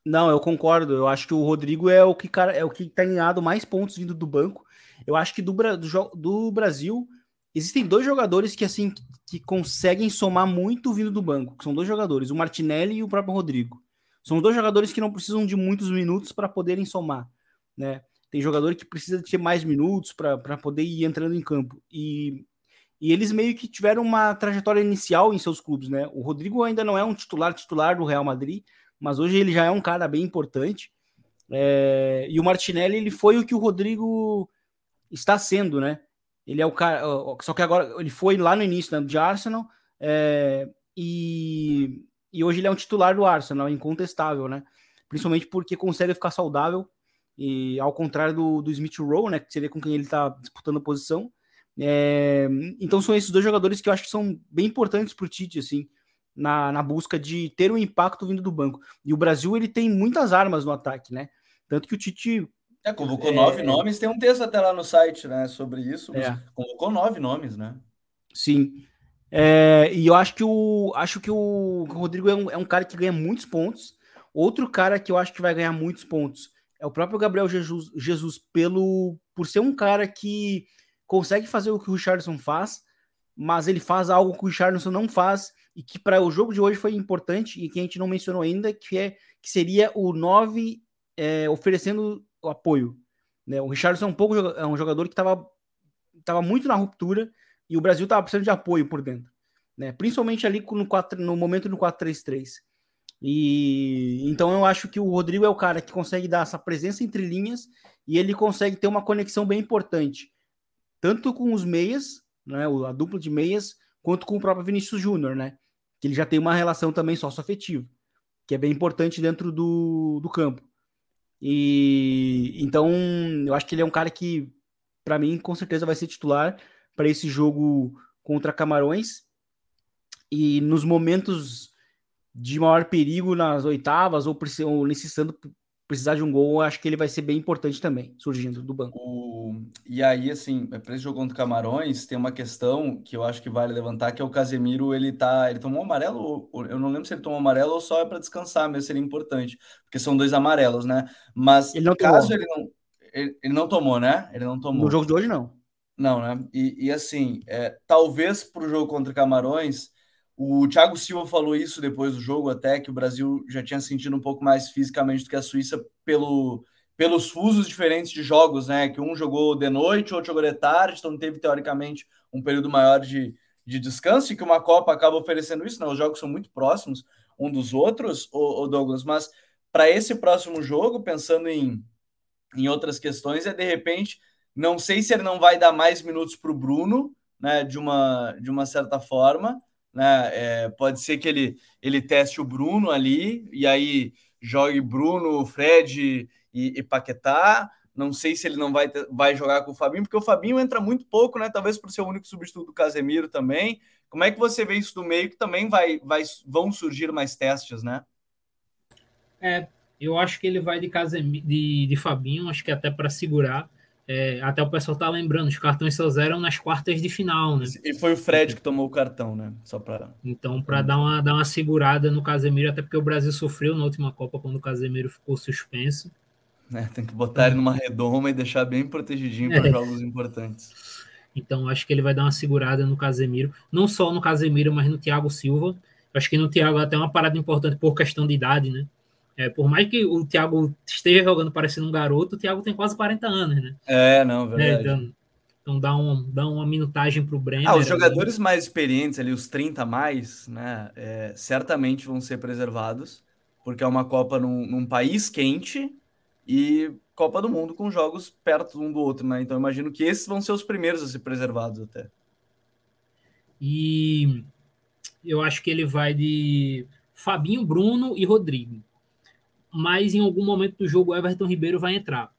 Não, eu concordo. Eu acho que o Rodrigo é o que cara, é o que tem ganhado mais pontos vindo do banco. Eu acho que do, do, do Brasil existem dois jogadores que assim que conseguem somar muito vindo do banco. São dois jogadores, o Martinelli e o próprio Rodrigo. São dois jogadores que não precisam de muitos minutos para poderem somar, né? Tem jogador que precisa ter mais minutos para poder ir entrando em campo. E, e eles meio que tiveram uma trajetória inicial em seus clubes, né? O Rodrigo ainda não é um titular titular do Real Madrid, mas hoje ele já é um cara bem importante. É, e o Martinelli ele foi o que o Rodrigo está sendo, né? Ele é o cara, só que agora ele foi lá no início né, de Arsenal é, e, e hoje ele é um titular do Arsenal, incontestável, né? Principalmente porque consegue ficar saudável e ao contrário do, do Smith Rowe, né? Que você vê com quem ele está disputando a posição. É, então são esses dois jogadores que eu acho que são bem importantes para o Tite, assim na, na busca de ter um impacto vindo do banco. E o Brasil ele tem muitas armas no ataque, né? Tanto que o Tite. É, convocou é... nove nomes, tem um texto até lá no site, né, sobre isso. É. Convocou nove nomes, né? Sim. É, e eu acho que o acho que o Rodrigo é um, é um cara que ganha muitos pontos. Outro cara que eu acho que vai ganhar muitos pontos é o próprio Gabriel Jesus, Jesus pelo por ser um cara que consegue fazer o que o Richardson faz, mas ele faz algo que o Richardson não faz e que para o jogo de hoje foi importante e que a gente não mencionou ainda, que é que seria o 9 é, oferecendo apoio. Né? O Richardson é um, pouco, é um jogador que estava tava muito na ruptura e o Brasil estava precisando de apoio por dentro. Né? Principalmente ali no, 4, no momento no 4-3-3. E então eu acho que o Rodrigo é o cara que consegue dar essa presença entre linhas e ele consegue ter uma conexão bem importante, tanto com os meias, né, a dupla de meias, quanto com o próprio Vinícius Júnior, né? Que ele já tem uma relação também sócio-afetiva, que é bem importante dentro do, do campo. E então eu acho que ele é um cara que, para mim, com certeza vai ser titular para esse jogo contra Camarões. E nos momentos de maior perigo nas oitavas ou, ou necessitando precisar de um gol, acho que ele vai ser bem importante também, surgindo do banco. O... E aí, assim, para esse jogo contra Camarões, tem uma questão que eu acho que vale levantar, que é o Casemiro, ele tá. Ele tomou amarelo, eu não lembro se ele tomou amarelo ou só é para descansar, mas seria importante, porque são dois amarelos, né? Mas ele não caso tomou. ele não. Ele, ele, não tomou, né? Ele não tomou. No jogo de hoje, não. Não, né? E, e assim, é, talvez para o jogo contra Camarões o Thiago Silva falou isso depois do jogo, até que o Brasil já tinha sentido um pouco mais fisicamente do que a Suíça pelo, pelos fusos diferentes de jogos, né? Que um jogou de noite, outro jogou de tarde, então teve teoricamente um período maior de, de descanso e que uma Copa acaba oferecendo isso, né? Os jogos são muito próximos um dos outros, o, Douglas, mas para esse próximo jogo, pensando em, em outras questões, é de repente, não sei se ele não vai dar mais minutos para o Bruno, né? De uma, de uma certa forma né? É, pode ser que ele, ele teste o Bruno ali e aí jogue Bruno, Fred e, e Paquetá. Não sei se ele não vai, vai jogar com o Fabinho, porque o Fabinho entra muito pouco, né? Talvez por ser o único substituto do Casemiro também. Como é que você vê isso do meio que também vai, vai vão surgir mais testes, né? É, eu acho que ele vai de Casemiro, de, de Fabinho, acho que até para segurar. É, até o pessoal tá lembrando, os cartões só eram nas quartas de final, né? E foi o Fred que tomou o cartão, né? Só para. Então, para dar uma, dar uma segurada no Casemiro, até porque o Brasil sofreu na última Copa quando o Casemiro ficou suspenso. É, tem que botar ele numa redoma e deixar bem protegidinho para é. jogos importantes. Então, acho que ele vai dar uma segurada no Casemiro, não só no Casemiro, mas no Thiago Silva. Acho que no Thiago até uma parada importante por questão de idade, né? É, por mais que o Thiago esteja jogando parecendo um garoto, o Thiago tem quase 40 anos, né? É, não, verdade. É, então, então dá, um, dá uma minutagem para o Brenner. Ah, os jogadores ali. mais experientes ali, os 30 a mais, né? É, certamente vão ser preservados, porque é uma Copa num, num país quente e Copa do Mundo com jogos perto um do outro, né? Então imagino que esses vão ser os primeiros a ser preservados até. E eu acho que ele vai de Fabinho, Bruno e Rodrigo. Mas em algum momento do jogo o Everton Ribeiro vai entrar.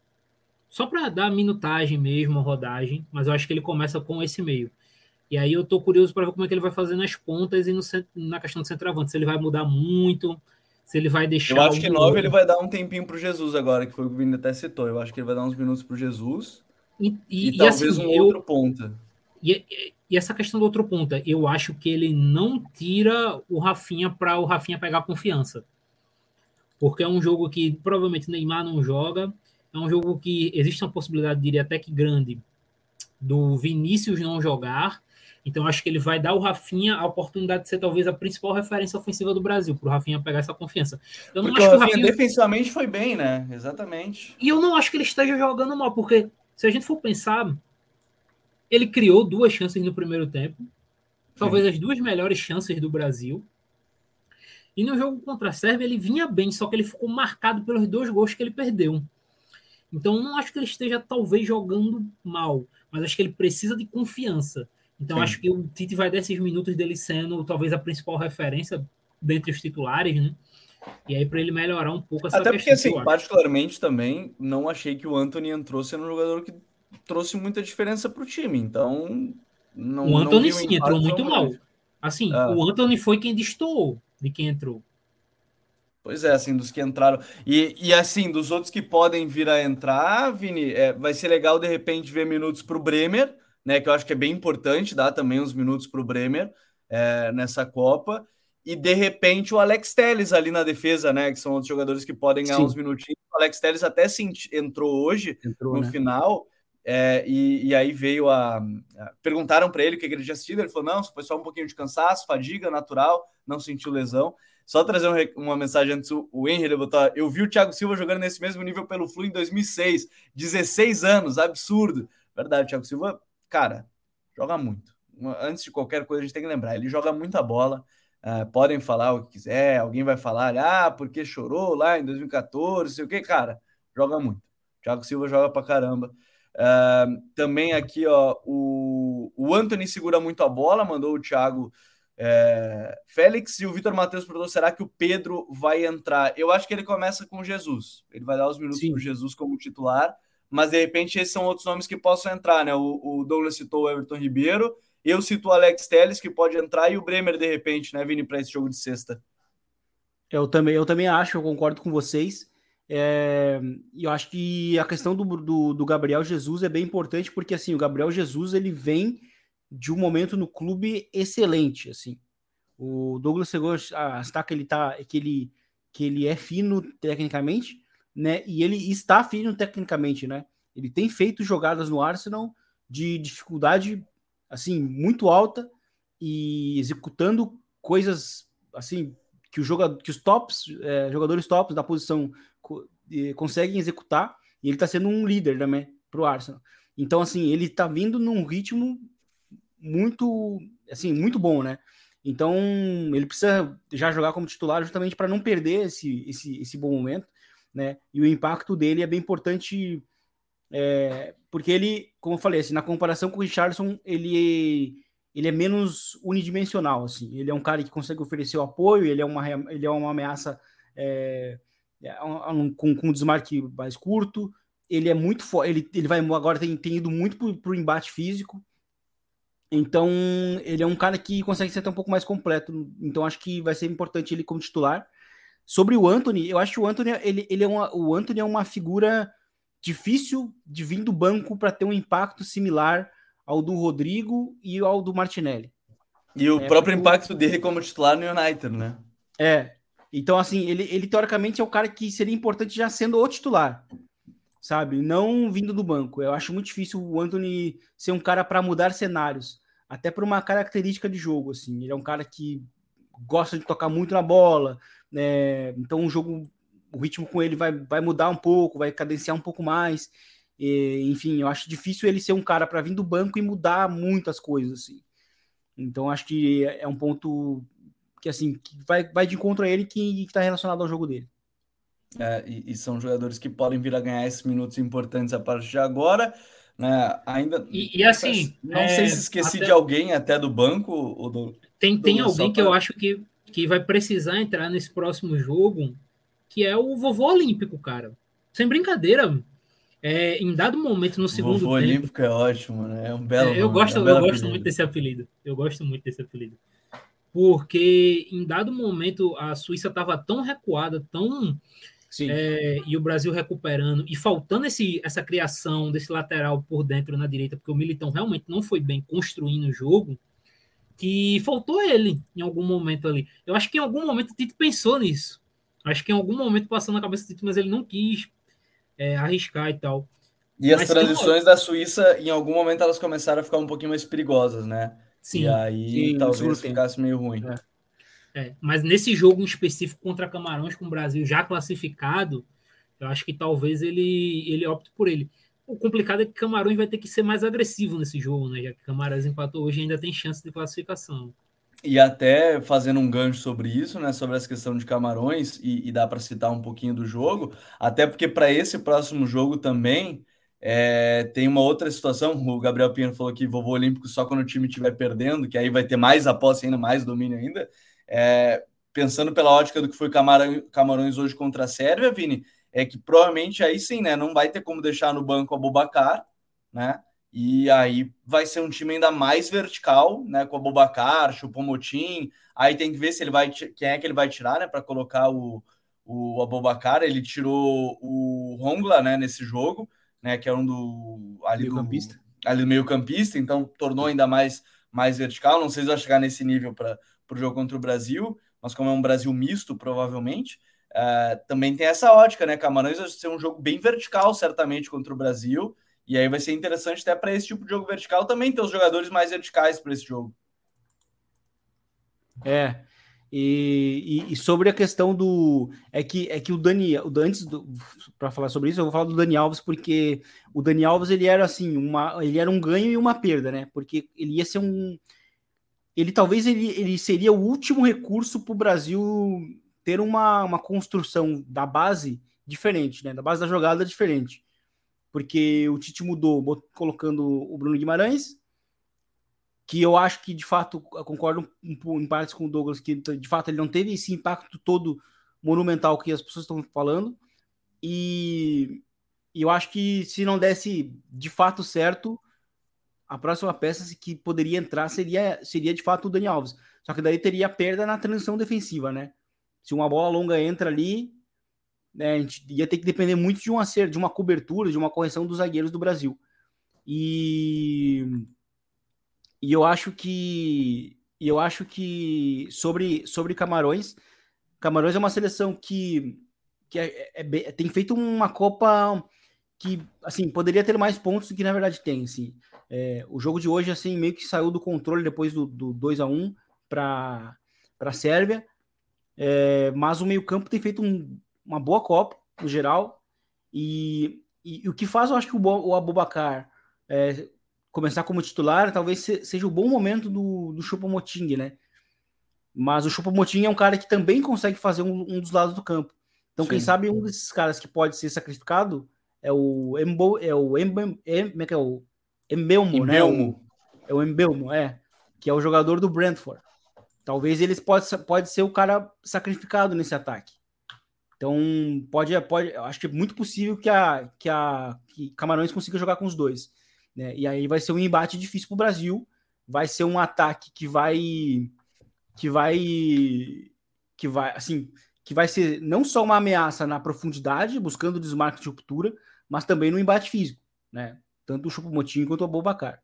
Só para dar minutagem mesmo, rodagem, mas eu acho que ele começa com esse meio. E aí eu tô curioso para ver como é que ele vai fazer nas pontas e no, na questão do centroavante, se ele vai mudar muito, se ele vai deixar. Eu acho que nove ele vai dar um tempinho para o Jesus agora, que foi o que o Vini até citou. Eu acho que ele vai dar uns minutos para o Jesus e, e, e talvez assim, um eu, outro ponta. E, e, essa questão do outro ponta, eu acho que ele não tira o Rafinha para o Rafinha pegar confiança. Porque é um jogo que provavelmente Neymar não joga. É um jogo que existe uma possibilidade, diria até que grande, do Vinícius não jogar então, acho que ele vai dar ao Rafinha a oportunidade de ser talvez a principal referência ofensiva do Brasil, para o Rafinha pegar essa confiança. Eu não porque acho o Rafinha, que o Rafinha defensivamente foi bem, né? Exatamente. E eu não acho que ele esteja jogando mal, porque se a gente for pensar, ele criou duas chances no primeiro tempo, talvez Sim. as duas melhores chances do Brasil. E no jogo contra a Sérvia ele vinha bem, só que ele ficou marcado pelos dois gols que ele perdeu. Então, não acho que ele esteja talvez jogando mal, mas acho que ele precisa de confiança. Então, Sim. acho que o Tite vai desses minutos dele sendo talvez a principal referência dentre os titulares, né? E aí, para ele melhorar um pouco essa Até porque, assim, particularmente também, não achei que o Anthony entrou sendo um jogador que trouxe muita diferença para o time. Então, não. O Anthony sim entrou muito mal. Assim, ah. o Anthony foi quem destoou de quem entrou. Pois é, assim, dos que entraram. E, e assim, dos outros que podem vir a entrar, Vini, é, vai ser legal de repente ver minutos para o Bremer né? Que eu acho que é bem importante dar também uns minutos para o Bremer é, nessa Copa. E de repente o Alex Telles ali na defesa, né? Que são outros jogadores que podem ganhar Sim. uns minutinhos. O Alex Telles até se entrou hoje entrou, no né? final. É, e, e, aí veio a. perguntaram para ele o que ele tinha assistido. Ele falou: não, foi só um pouquinho de cansaço, fadiga natural, não sentiu lesão. Só trazer um, uma mensagem antes, o Henry ele botou: Eu vi o Thiago Silva jogando nesse mesmo nível pelo Flu em 2006, 16 anos, absurdo. Verdade, o Thiago Silva cara, joga muito. Antes de qualquer coisa, a gente tem que lembrar, ele joga muita bola. Uh, podem falar o que quiser, alguém vai falar, ah, porque chorou lá em 2014, sei o que, cara, joga muito. Thiago Silva joga pra caramba. Uh, também aqui, ó, o, o Anthony segura muito a bola, mandou o Thiago é, Félix e o Vitor Matheus perguntou: será que o Pedro vai entrar? Eu acho que ele começa com Jesus. Ele vai dar os minutos para Jesus como titular mas de repente esses são outros nomes que possam entrar, né? O, o Douglas citou o Everton Ribeiro, eu cito o Alex Telles, que pode entrar, e o Bremer, de repente, né, Vini, para esse jogo de sexta. Eu também, eu também acho, eu concordo com vocês. É, eu acho que a questão do, do, do, Gabriel Jesus é bem importante, porque assim, o Gabriel Jesus ele vem de um momento no clube excelente. assim. O Douglas chegou a que ele, tá, que ele, que ele é fino tecnicamente, né? E ele está fino tecnicamente, né? Ele tem feito jogadas no Arsenal de dificuldade assim muito alta e executando coisas assim que o jogador, que os tops, é, jogadores tops da posição conseguem executar. E ele está sendo um líder também para o Arsenal. Então assim ele está vindo num ritmo muito assim muito bom, né? Então ele precisa já jogar como titular justamente para não perder esse, esse, esse bom momento né? E o impacto dele é bem importante, é, porque ele, como eu falei, assim, na comparação com o Richardson, ele, ele é menos unidimensional, assim. Ele é um cara que consegue oferecer o apoio, ele é uma, ele é uma ameaça é um, com, com um desmarque mais curto, ele é muito forte, ele, ele vai agora tem, tem ido muito pro, pro embate físico. Então, ele é um cara que consegue ser até um pouco mais completo. Então, acho que vai ser importante ele como titular. Sobre o Anthony, eu acho que o Anthony, ele, ele é uma, o Anthony é uma figura difícil de vir do banco para ter um impacto similar ao do Rodrigo e ao do Martinelli. E o é, próprio impacto dele como titular no United, né? É. Então, assim, ele, ele teoricamente é o cara que seria importante já sendo o titular sabe? Não vindo do banco. Eu acho muito difícil o Anthony ser um cara para mudar cenários, até por uma característica de jogo, assim. Ele é um cara que gosta de tocar muito na bola, né? Então o jogo, o ritmo com ele vai, vai mudar um pouco, vai cadenciar um pouco mais. E, enfim, eu acho difícil ele ser um cara para vir do banco e mudar muitas coisas, assim. Então acho que é um ponto que assim que vai, vai de encontro a ele que está relacionado ao jogo dele. É, e, e, são jogadores que podem vir a ganhar esses minutos importantes a partir de agora. Né? Ainda. E, e assim. Não é, sei se esqueci até... de alguém até do banco. Ou do, tem tem do alguém que eu acho que, que vai precisar entrar nesse próximo jogo, que é o vovô olímpico, cara. Sem brincadeira. É, em dado momento no segundo vovô tempo. olímpico é ótimo, né? É um belo. É, eu gosto, é um eu gosto muito desse apelido. Eu gosto muito desse apelido. Porque em dado momento a Suíça estava tão recuada, tão é, e o Brasil recuperando e faltando esse, essa criação desse lateral por dentro na direita, porque o Militão realmente não foi bem construindo o jogo, que faltou ele em algum momento ali. Eu acho que em algum momento o Tite pensou nisso. Acho que em algum momento passou na cabeça do Tite, mas ele não quis é, arriscar e tal. E as mas transições da Suíça, em algum momento, elas começaram a ficar um pouquinho mais perigosas, né? Sim. E aí sim, talvez ficasse meio ruim. É. É, mas nesse jogo em específico contra Camarões, com o Brasil já classificado, eu acho que talvez ele, ele opte por ele. O complicado é que Camarões vai ter que ser mais agressivo nesse jogo, né? Já que Camarões empatou hoje ainda tem chance de classificação. E até fazendo um gancho sobre isso, né? Sobre essa questão de Camarões, e, e dá para citar um pouquinho do jogo, até porque para esse próximo jogo também é, tem uma outra situação. O Gabriel Pinheiro falou que vovô olímpico só quando o time estiver perdendo, que aí vai ter mais aposta ainda, mais domínio ainda. É, pensando pela ótica do que foi Camarões hoje contra a Sérvia, Vini, é que provavelmente aí sim, né? Não vai ter como deixar no banco a Bobacar, né? E aí vai ser um time ainda mais vertical, né? Com a Bobacar, Chupomotim. Aí tem que ver se ele vai quem é que ele vai tirar, né? Para colocar o, o Abobacar. Ele tirou o Rongla, né? Nesse jogo, né? Que é um do ali meio do campista. ali do meio campista. Então tornou ainda mais mais vertical. Não sei se vai chegar nesse nível para para o jogo contra o Brasil, mas como é um Brasil misto, provavelmente, uh, também tem essa ótica, né? Camarões vai ser um jogo bem vertical, certamente, contra o Brasil, e aí vai ser interessante até para esse tipo de jogo vertical também ter os jogadores mais verticais para esse jogo. É. E, e, e, sobre a questão do. É que, é que o Dani. O, antes para falar sobre isso, eu vou falar do Dani Alves, porque o Dani Alves ele era assim, uma, ele era um ganho e uma perda, né? Porque ele ia ser um, ele talvez ele, ele seria o último recurso para o Brasil ter uma, uma construção da base diferente, né? Da base da jogada diferente. Porque o Tite mudou, colocando o Bruno Guimarães, que eu acho que de fato concordo em partes com o Douglas, que de fato ele não teve esse impacto todo monumental que as pessoas estão falando. E, e eu acho que se não desse de fato certo, a próxima peça que poderia entrar seria, seria de fato o Dani Alves. Só que daí teria perda na transição defensiva, né? Se uma bola longa entra ali, né, a gente ia ter que depender muito de um acerto, de uma cobertura, de uma correção dos zagueiros do Brasil. E, e eu acho que e eu acho que sobre, sobre Camarões, Camarões é uma seleção que, que é, é, tem feito uma Copa que assim poderia ter mais pontos do que na verdade tem. Assim. É, o jogo de hoje, assim, meio que saiu do controle depois do, do 2 a 1 para a Sérvia. É, mas o meio-campo tem feito um, uma boa Copa, no geral. E, e, e, o que faz, eu acho que o, o Abubacar é, começar como titular, talvez seja o bom momento do, do Choupo-Moting, né? Mas o Choupo-Moting é um cara que também consegue fazer um, um dos lados do campo. Então, Sim. quem sabe um desses caras que pode ser sacrificado é o Embo, é o Embo, é, como é que é o Embelmo, né? É o Embelmo, é. Que é o jogador do Brentford. Talvez eles pode, pode ser o cara sacrificado nesse ataque. Então, pode, pode, acho que é muito possível que a, que a que Camarões consiga jogar com os dois. Né? E aí vai ser um embate difícil para o Brasil. Vai ser um ataque que vai. que vai. que vai. assim. que vai ser não só uma ameaça na profundidade, buscando desmarque de ruptura, mas também no embate físico. Né? Tanto o Chupomotinho quanto o Abobacar.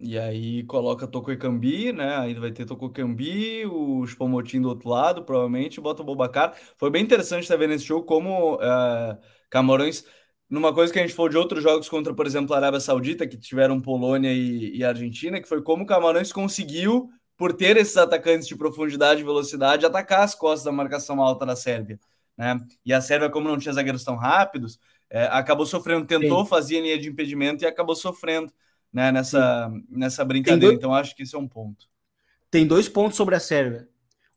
E aí coloca Tocoicambi, né? Ainda vai ter Tocoicambi, o Chupomotim do outro lado, provavelmente, bota o Bobacar. Foi bem interessante estar vendo esse jogo como uh, Camarões, numa coisa que a gente falou de outros jogos contra, por exemplo, a Arábia Saudita, que tiveram Polônia e, e Argentina, que foi como o Camarões conseguiu, por ter esses atacantes de profundidade e velocidade, atacar as costas da marcação alta da Sérvia. Né? E a Sérvia, como não tinha zagueiros tão rápidos, é, acabou sofrendo, tentou Sim. fazer linha de impedimento e acabou sofrendo né, nessa, nessa brincadeira. Dois... Então, acho que esse é um ponto. Tem dois pontos sobre a Sérvia.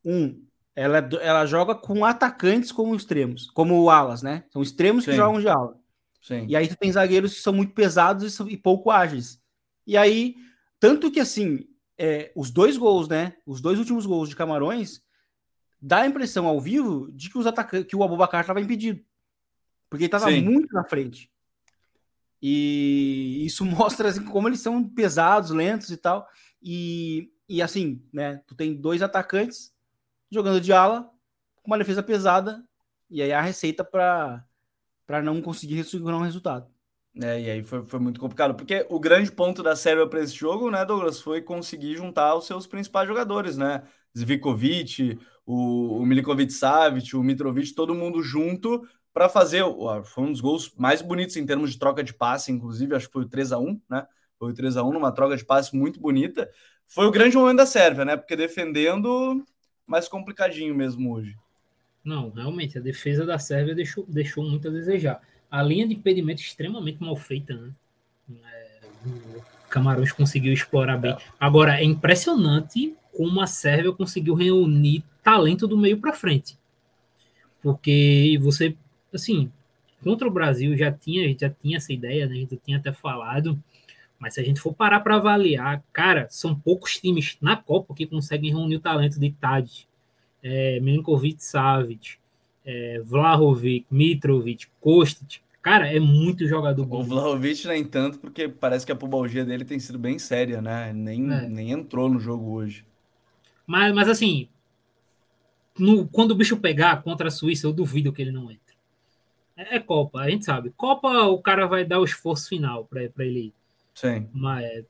Um, ela, ela joga com atacantes como extremos, como alas, né? São extremos Sim. que jogam de ala. Sim. E aí tu tem zagueiros que são muito pesados e, pouco ágeis. E aí, tanto que assim, é, os dois gols, né? Os dois últimos gols de Camarões dá a impressão ao vivo de que os atacantes, que o Abubacar estava impedido. Porque ele estava muito na frente. E isso mostra assim, como eles são pesados, lentos e tal. E, e assim, né? Tu tem dois atacantes jogando de ala com uma defesa pesada. E aí a receita para não conseguir segurar um resultado. É, e aí foi, foi muito complicado, porque o grande ponto da Sérvia para esse jogo, né, Douglas, foi conseguir juntar os seus principais jogadores, né? Zvikovic, o, o Milikovic Savic, o Mitrovic, todo mundo junto para fazer. Foi um dos gols mais bonitos em termos de troca de passe, inclusive, acho que foi o 3 a 1 né? Foi o 3 a 1 numa troca de passe muito bonita. Foi o grande momento da Sérvia, né? Porque defendendo mais complicadinho mesmo hoje. Não, realmente, a defesa da Sérvia deixou, deixou muito a desejar. A linha de impedimento extremamente mal feita, né? É, Camarões conseguiu explorar bem. É. Agora, é impressionante como a Sérvia conseguiu reunir talento do meio para frente. Porque você assim, contra o Brasil já tinha, já tinha essa ideia, né? A gente tinha até falado, mas se a gente for parar para avaliar, cara, são poucos times na Copa que conseguem reunir o talento de Tadic, é, Milinkovic Savic, é, Vlahovic, Mitrovic, Kostic. Cara, é muito jogador bom. O Vlahovic nem tanto, porque parece que a pubalgia dele tem sido bem séria, né? Nem, é. nem entrou no jogo hoje. Mas, mas assim, no, quando o bicho pegar contra a Suíça, eu duvido que ele não entre. É, é Copa, a gente sabe. Copa, o cara vai dar o esforço final para ele ir. Sim. Mas,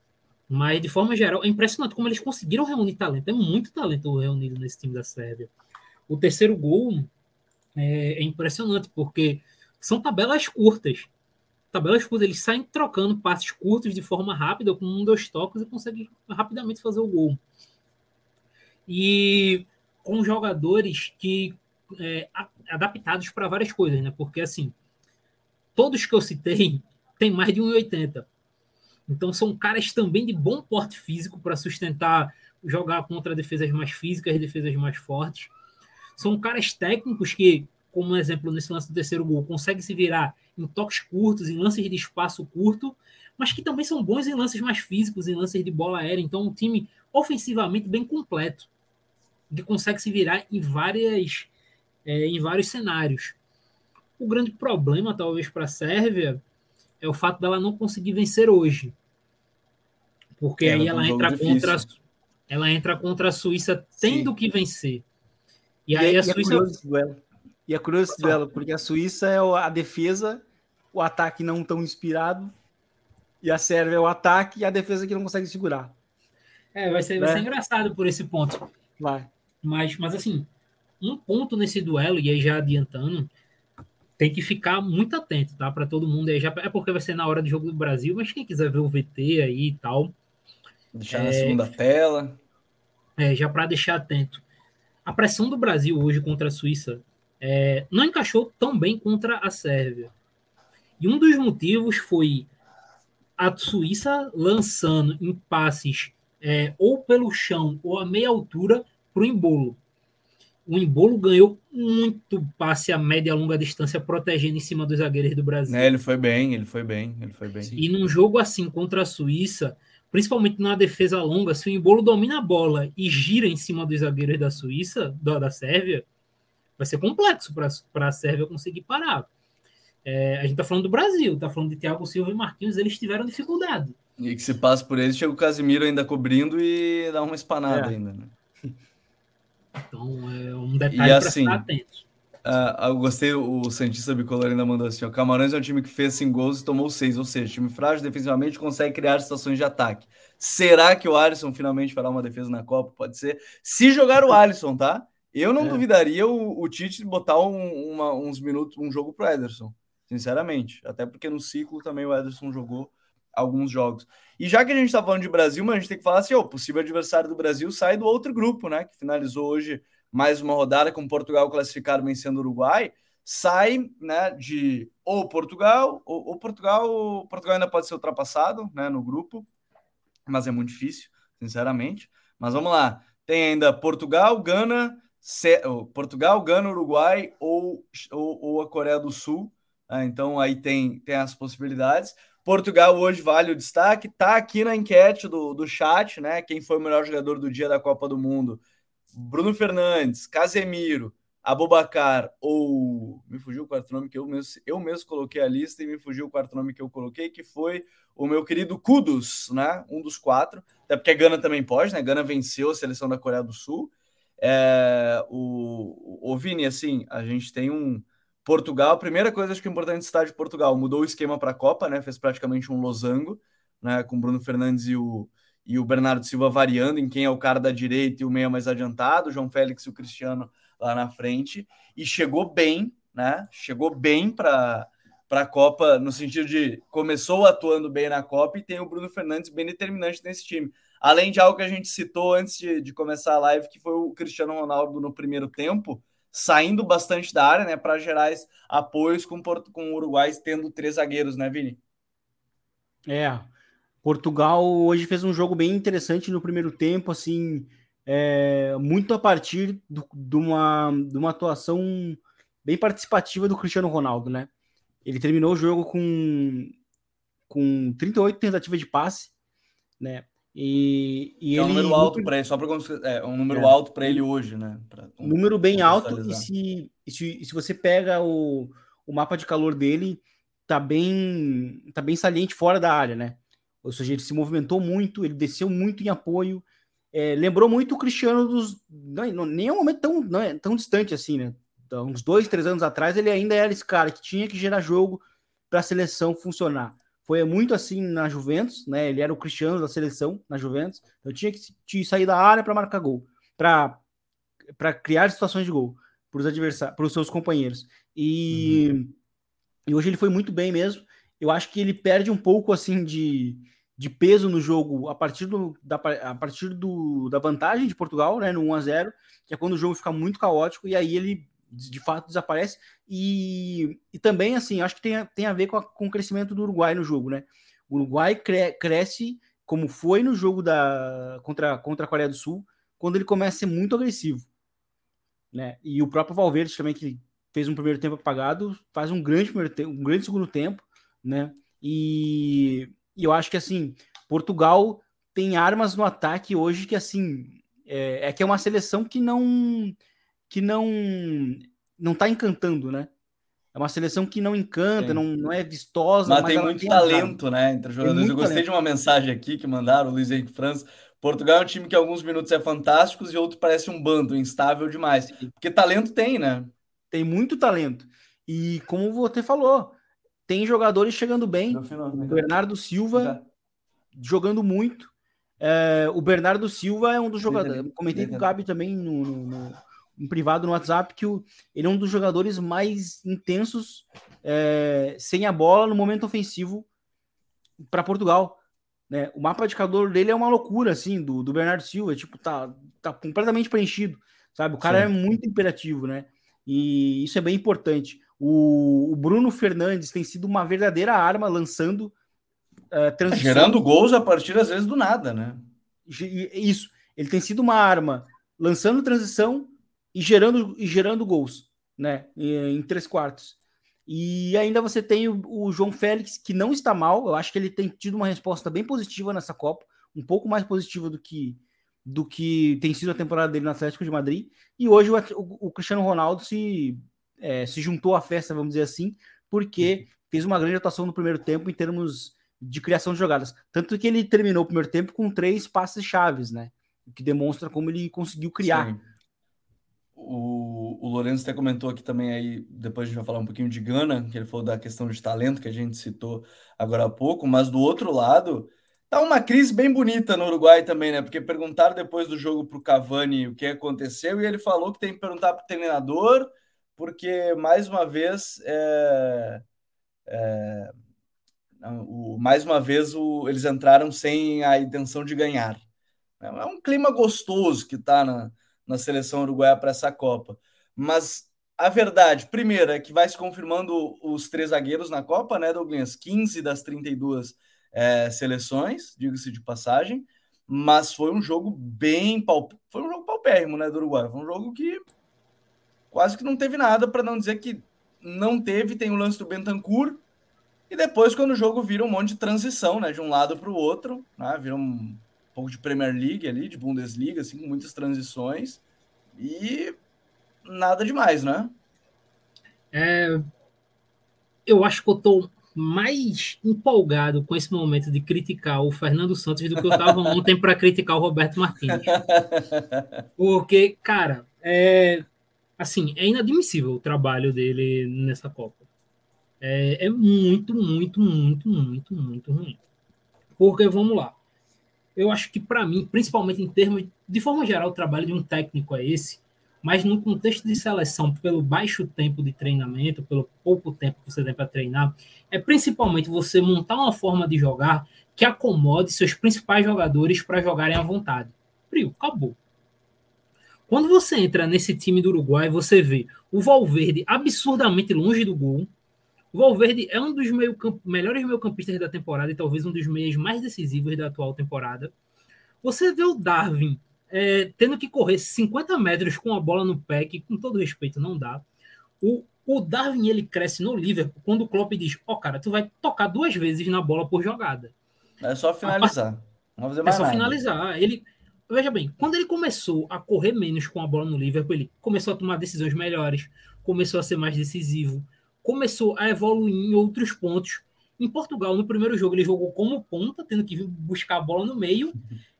mas, de forma geral, é impressionante como eles conseguiram reunir talento. É muito talento reunido nesse time da Sérvia. O terceiro gol é, é impressionante, porque são tabelas curtas. Tabelas curtas, eles saem trocando passes curtos de forma rápida, com um, dois toques, e conseguem rapidamente fazer o gol. E com jogadores que é, adaptados para várias coisas, né? Porque assim, todos que eu citei têm mais de 1,80. Então são caras também de bom porte físico para sustentar jogar contra defesas mais físicas, defesas mais fortes. São caras técnicos que, como exemplo nesse lance do terceiro gol, conseguem se virar em toques curtos, em lances de espaço curto, mas que também são bons em lances mais físicos, em lances de bola aérea. Então, um time ofensivamente bem completo, que consegue se virar em várias é, em vários cenários. O grande problema, talvez, para a Sérvia é o fato dela não conseguir vencer hoje. Porque é, aí ela entra contra ela entra contra a Suíça tendo Sim. que vencer. E, e aí a, a Suíça. É e é curioso esse duelo, porque a Suíça é a defesa, o ataque não tão inspirado, e a Sérvia é o ataque e a defesa que não consegue segurar. É, vai ser, vai ser né? engraçado por esse ponto. Vai. Mas, mas assim, um ponto nesse duelo, e aí já adiantando, tem que ficar muito atento, tá? Para todo mundo aí. Já, é porque vai ser na hora do jogo do Brasil, mas quem quiser ver o VT aí e tal. Deixar é, na segunda tela. É, já para deixar atento. A pressão do Brasil hoje contra a Suíça é, não encaixou tão bem contra a Sérvia. E um dos motivos foi a Suíça lançando em passes é, ou pelo chão ou a meia altura para o embolo o Embolo ganhou muito passe a média e longa distância, protegendo em cima dos zagueiros do Brasil. É, ele foi bem, ele foi bem, ele foi bem. E num jogo assim contra a Suíça, principalmente na defesa longa, se o Embolo domina a bola e gira em cima dos zagueiros da Suíça, da, da Sérvia, vai ser complexo para a Sérvia conseguir parar. É, a gente está falando do Brasil, está falando de Thiago Silva e Marquinhos, eles tiveram dificuldade. E que se passa por eles, chega o Casimiro ainda cobrindo e dá uma espanada é. ainda. Né? Então é um detalhe para assim, ficar atento. Uh, eu gostei, o Santista Bicolor ainda mandou assim: o Camarões é um time que fez 5 gols e tomou 6, ou seja, time frágil defensivamente consegue criar situações de ataque. Será que o Alisson finalmente fará uma defesa na Copa? Pode ser. Se jogar o Alisson, tá? Eu não é. duvidaria o, o Tite botar um, uma, uns minutos, um jogo pro Ederson, sinceramente. Até porque no ciclo também o Ederson jogou alguns jogos. E já que a gente tá falando de Brasil, mas a gente tem que falar assim: o possível adversário do Brasil sai do outro grupo, né? Que finalizou hoje mais uma rodada com Portugal classificado vencendo o Uruguai, sai né, de ou Portugal, ou, ou, Portugal, Portugal ainda pode ser ultrapassado né, no grupo, mas é muito difícil, sinceramente. Mas vamos lá, tem ainda Portugal, Gana, Portugal, Gana, Uruguai ou, ou, ou a Coreia do Sul. Né? Então aí tem, tem as possibilidades. Portugal hoje vale o destaque, tá aqui na enquete do, do chat, né? Quem foi o melhor jogador do dia da Copa do Mundo? Bruno Fernandes, Casemiro, Abobacar ou me fugiu o quarto nome que eu mesmo, eu mesmo coloquei a lista e me fugiu o quarto nome que eu coloquei, que foi o meu querido Kudos, né? Um dos quatro, até porque a Gana também pode, né? Gana venceu a seleção da Coreia do Sul. É, o, o Vini, assim, a gente tem um Portugal. A primeira coisa acho que é importante citar de Portugal, mudou o esquema para a Copa, né? Fez praticamente um losango, né? Com Bruno Fernandes e o e o Bernardo Silva variando em quem é o cara da direita e o meia mais adiantado, o João Félix e o Cristiano lá na frente, e chegou bem, né? Chegou bem para para a Copa, no sentido de começou atuando bem na Copa e tem o Bruno Fernandes bem determinante nesse time. Além de algo que a gente citou antes de, de começar a live, que foi o Cristiano Ronaldo no primeiro tempo, saindo bastante da área, né, para gerar apoios com, com o Uruguai tendo três zagueiros, né, Vini? É, Portugal hoje fez um jogo bem interessante no primeiro tempo, assim, é, muito a partir do, de, uma, de uma atuação bem participativa do Cristiano Ronaldo, né? Ele terminou o jogo com, com 38 tentativas de passe, né? E, e é um número alto para ele, só para é um número é. alto para ele hoje, né? Pra, um número bem alto e se, e se, e se você pega o, o mapa de calor dele, tá bem tá bem saliente fora da área, né? Ou seja, ele se movimentou muito, ele desceu muito em apoio. É, lembrou muito o Cristiano dos. Não, nem é um momento tão, não é tão distante assim, né? Então, uns dois, três anos atrás, ele ainda era esse cara que tinha que gerar jogo para a seleção funcionar. Foi muito assim na Juventus, né? Ele era o Cristiano da seleção na Juventus. Eu tinha que sair da área para marcar gol, para criar situações de gol para os adversários, para os seus companheiros. E, uhum. e hoje ele foi muito bem mesmo. Eu acho que ele perde um pouco assim de, de peso no jogo a partir, do, da, a partir do, da vantagem de Portugal, né, no 1 a 0 que é quando o jogo fica muito caótico e aí ele de fato desaparece. E, e também, assim, acho que tem, tem a ver com, a, com o crescimento do Uruguai no jogo, né? O Uruguai cre, cresce como foi no jogo da contra, contra a Coreia do Sul, quando ele começa a ser muito agressivo. Né? E o próprio Valverde também, que fez um primeiro tempo apagado, faz um grande, primeiro tempo, um grande segundo tempo, né? E, e eu acho que assim, Portugal tem armas no ataque hoje que assim é, é, que é uma seleção que não que não não tá encantando, né? É uma seleção que não encanta, não, não é vistosa. Mas, mas tem muito tem talento, né? Entre os jogadores. Eu gostei talento. de uma mensagem aqui que mandaram, o Luiz Henrique França. Portugal é um time que alguns minutos é fantástico e outro parece um bando, instável demais. Porque talento tem, né? Tem muito talento. E como você falou, tem jogadores chegando bem. o Bernardo Silva jogando muito. É, o Bernardo Silva é um dos jogadores. Comentei com o Gabi também no, no, no, no privado no WhatsApp que o, ele é um dos jogadores mais intensos é, sem a bola no momento ofensivo para Portugal. Né? O mapa de calor dele é uma loucura, assim, do, do Bernardo Silva. Tipo, tá, tá completamente preenchido. Sabe? O cara Sim. é muito imperativo, né? E isso é bem importante. O, o, Bruno Fernandes tem sido uma verdadeira arma lançando uh, transição. Gerando gols a partir, às vezes, do nada, né? Isso. Ele tem sido uma arma lançando transição e gerando, e gerando gols, né? Em, em três quartos. E ainda você tem o, o, João Félix, que não está mal. Eu acho que ele tem tido uma resposta bem positiva nessa Copa, um pouco mais positiva do que do que tem sido a temporada dele no Atlético de Madrid. E hoje o, o, o Cristiano Ronaldo se, é, se juntou à festa, vamos dizer assim, porque fez uma grande atuação no primeiro tempo em termos de criação de jogadas. Tanto que ele terminou o primeiro tempo com três passes chaves, né? O que demonstra como ele conseguiu criar. Sim. O, o Lourenço até comentou aqui também aí, depois a gente vai falar um pouquinho de Gana, que ele falou da questão de talento que a gente citou agora há pouco, mas do outro lado, tá uma crise bem bonita no Uruguai também, né? Porque perguntaram depois do jogo para o Cavani o que aconteceu e ele falou que tem que perguntar para o treinador, porque mais uma vez é, é, o, mais uma vez o, eles entraram sem a intenção de ganhar. É um clima gostoso que está na, na seleção uruguaia para essa Copa. Mas a verdade, primeiro, é que vai se confirmando os três zagueiros na Copa, né, Douglas? 15 das 32 é, seleções, diga-se de passagem. Mas foi um jogo bem foi um jogo paupérrimo, né, do Uruguai. Foi um jogo que quase que não teve nada, para não dizer que não teve. Tem o lance do Bentancur, e depois, quando o jogo vira um monte de transição, né? De um lado para o outro, né? Vira um pouco de Premier League ali, de Bundesliga, assim, com muitas transições. E nada demais, né? É, eu acho que eu tô mais empolgado com esse momento de criticar o Fernando Santos do que eu estava ontem para criticar o Roberto Martins. Porque, cara, é assim, é inadmissível o trabalho dele nessa Copa é, é muito, muito, muito, muito, muito ruim. Porque, vamos lá, eu acho que para mim, principalmente em termos, de forma geral, o trabalho de um técnico é esse, mas no contexto de seleção, pelo baixo tempo de treinamento, pelo pouco tempo que você tem para treinar, é principalmente você montar uma forma de jogar que acomode seus principais jogadores para jogarem à vontade. Frio, acabou. Quando você entra nesse time do Uruguai, você vê o Valverde absurdamente longe do gol, o Valverde é um dos meio melhores meio-campistas da temporada e talvez um dos meios mais decisivos da atual temporada. Você vê o Darwin é, tendo que correr 50 metros com a bola no pé, que com todo respeito não dá. O, o Darwin ele cresce no Liverpool quando o Klopp diz: Ó, oh, cara, tu vai tocar duas vezes na bola por jogada. É só finalizar. Mais é só nada. finalizar. Ele, veja bem, quando ele começou a correr menos com a bola no Liverpool, ele começou a tomar decisões melhores, começou a ser mais decisivo começou a evoluir em outros pontos. Em Portugal, no primeiro jogo, ele jogou como ponta, tendo que buscar a bola no meio.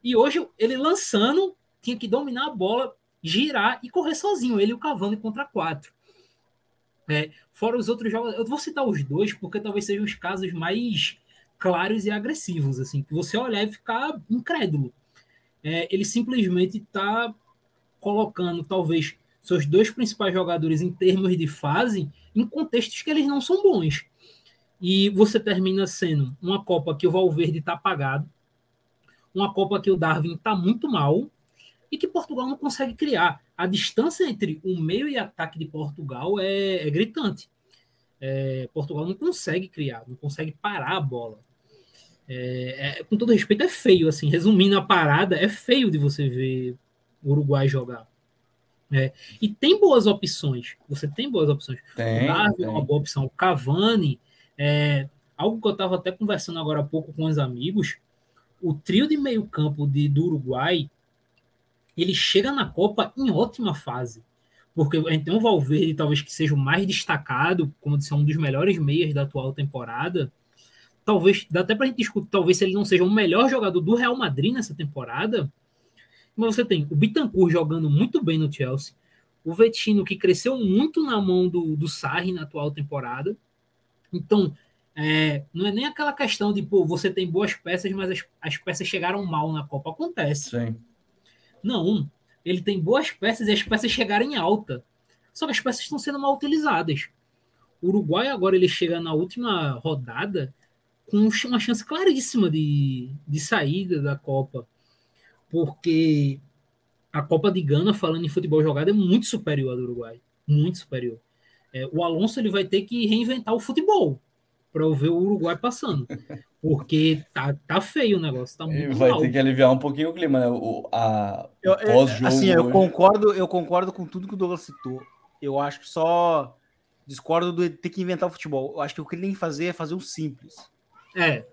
E hoje, ele lançando, tinha que dominar a bola, girar e correr sozinho, ele e o Cavani contra quatro. É, fora os outros jogos, eu vou citar os dois, porque talvez sejam os casos mais claros e agressivos, assim, que você olhar e ficar incrédulo. É, ele simplesmente está colocando, talvez, seus dois principais jogadores em termos de fase em contextos que eles não são bons. E você termina sendo uma Copa que o Valverde está apagado, uma Copa que o Darwin está muito mal e que Portugal não consegue criar. A distância entre o meio e ataque de Portugal é, é gritante. É, Portugal não consegue criar, não consegue parar a bola. É, é, com todo respeito, é feio. assim Resumindo a parada, é feio de você ver o Uruguai jogar. É, e tem boas opções. Você tem boas opções. Tem, o Darwin é uma boa opção. O Cavani, é, algo que eu estava até conversando agora há pouco com os amigos. O trio de meio campo de, do Uruguai, ele chega na Copa em ótima fase. Porque então o Valverde talvez que seja o mais destacado, como disse, um dos melhores meias da atual temporada. Talvez, dá até para a gente discutir, talvez se ele não seja o melhor jogador do Real Madrid nessa temporada, mas você tem o Bittencourt jogando muito bem no Chelsea, o Vetino, que cresceu muito na mão do, do Sarri na atual temporada. Então, é, não é nem aquela questão de, pô, você tem boas peças, mas as, as peças chegaram mal na Copa. Acontece. Sim. Não, ele tem boas peças e as peças chegaram em alta. Só que as peças estão sendo mal utilizadas. O Uruguai agora ele chega na última rodada com uma chance claríssima de, de saída da Copa porque a Copa de Gana, falando em futebol jogado, é muito superior à do Uruguai. Muito superior. É, o Alonso ele vai ter que reinventar o futebol para ver o Uruguai passando. Porque tá, tá feio o negócio. Tá muito vai ter que aliviar um pouquinho o clima, né? O, a, eu, pós-jogo. Assim, eu concordo, eu concordo com tudo que o Douglas citou. Eu acho que só discordo de ter que inventar o futebol. Eu acho que o que ele tem que fazer é fazer o simples. É.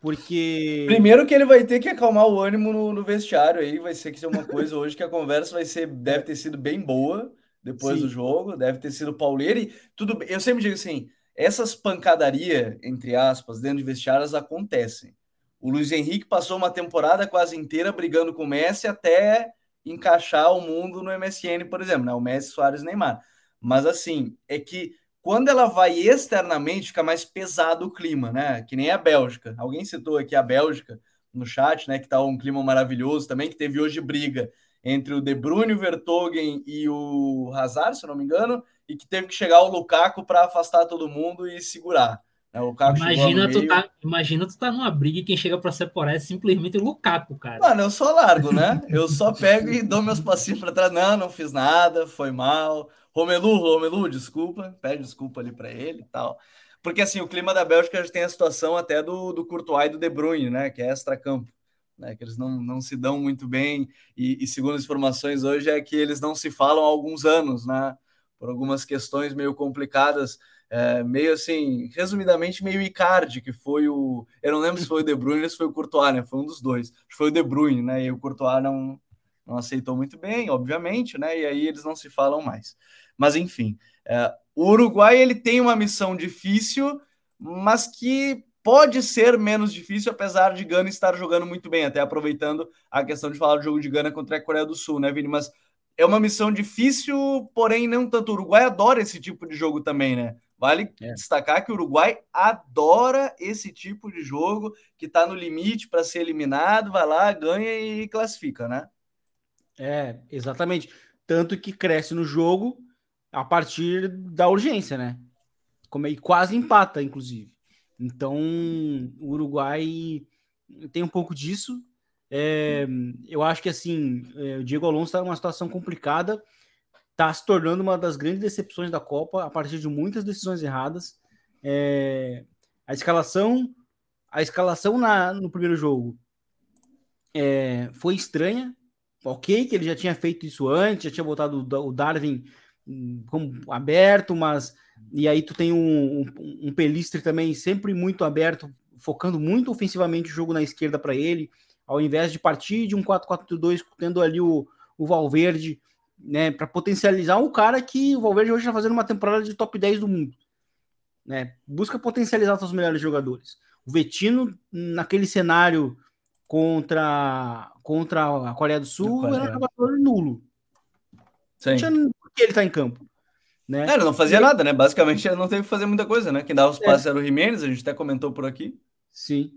Porque. Primeiro que ele vai ter que acalmar o ânimo no, no vestiário aí, vai ser que ser uma coisa hoje que a conversa vai ser, deve ter sido bem boa depois Sim. do jogo, deve ter sido pauleira e tudo Eu sempre digo assim, essas pancadaria, entre aspas, dentro de vestiários acontecem. O Luiz Henrique passou uma temporada quase inteira brigando com o Messi até encaixar o mundo no MSN, por exemplo, né? O Messi, Soares, Neymar. Mas assim, é que quando ela vai externamente, fica mais pesado o clima, né? Que nem a Bélgica. Alguém citou aqui a Bélgica no chat, né? Que tá um clima maravilhoso também, que teve hoje briga entre o De Bruyne, o Vertogen e o Hazard, se não me engano, e que teve que chegar o Lukaku para afastar todo mundo e segurar. É, o Lukaku imagina, tu tá, imagina tu tá numa briga e quem chega para separar é simplesmente o Lukaku, cara. Mano, eu só largo, né? Eu só pego e dou meus passinhos para trás. Não, não fiz nada, foi mal. Romelu, Romelu, desculpa, pede desculpa ali para ele e tal. Porque assim, o clima da Bélgica já tem a situação até do, do Courtois e do De Bruyne, né? Que é extra-campo. Né, que eles não, não se dão muito bem, e, e, segundo as informações hoje é que eles não se falam há alguns anos, né? Por algumas questões meio complicadas é, meio assim, resumidamente, meio Icardi, que foi o. Eu não lembro se foi o De Bruyne ou se foi o Courtois, né? Foi um dos dois. Foi o De Bruyne, né? E o Courtois não, não aceitou muito bem, obviamente, né? E aí eles não se falam mais. Mas enfim, é, o Uruguai ele tem uma missão difícil, mas que pode ser menos difícil, apesar de Gana estar jogando muito bem, até aproveitando a questão de falar do jogo de Gana contra a Coreia do Sul, né, Vini? Mas é uma missão difícil, porém não tanto. O Uruguai adora esse tipo de jogo também, né? Vale é. destacar que o Uruguai adora esse tipo de jogo que está no limite para ser eliminado, vai lá, ganha e classifica, né? É, exatamente. Tanto que cresce no jogo a partir da urgência, né? Como e quase empata, inclusive. Então, o Uruguai tem um pouco disso. É, eu acho que assim, é, o Diego Alonso está numa situação complicada está se tornando uma das grandes decepções da Copa a partir de muitas decisões erradas. É, a escalação, a escalação na, no primeiro jogo é, foi estranha. Ok, que ele já tinha feito isso antes, já tinha botado o Darwin como aberto, mas e aí tu tem um, um, um Pelistre também sempre muito aberto, focando muito ofensivamente o jogo na esquerda para ele, ao invés de partir de um 4-4-2, tendo ali o, o Valverde né, para potencializar um cara que o Valverde hoje está fazendo uma temporada de top 10 do mundo. Né? Busca potencializar seus melhores jogadores. O Vetino, naquele cenário contra, contra a Coreia do Sul, era um jogador nulo. Sim. Não que ele está em campo. Né? É, ele não fazia e... nada, né? Basicamente, ele não teve que fazer muita coisa, né? Quem dava os é. passes era o Jimenez, a gente até comentou por aqui. Sim.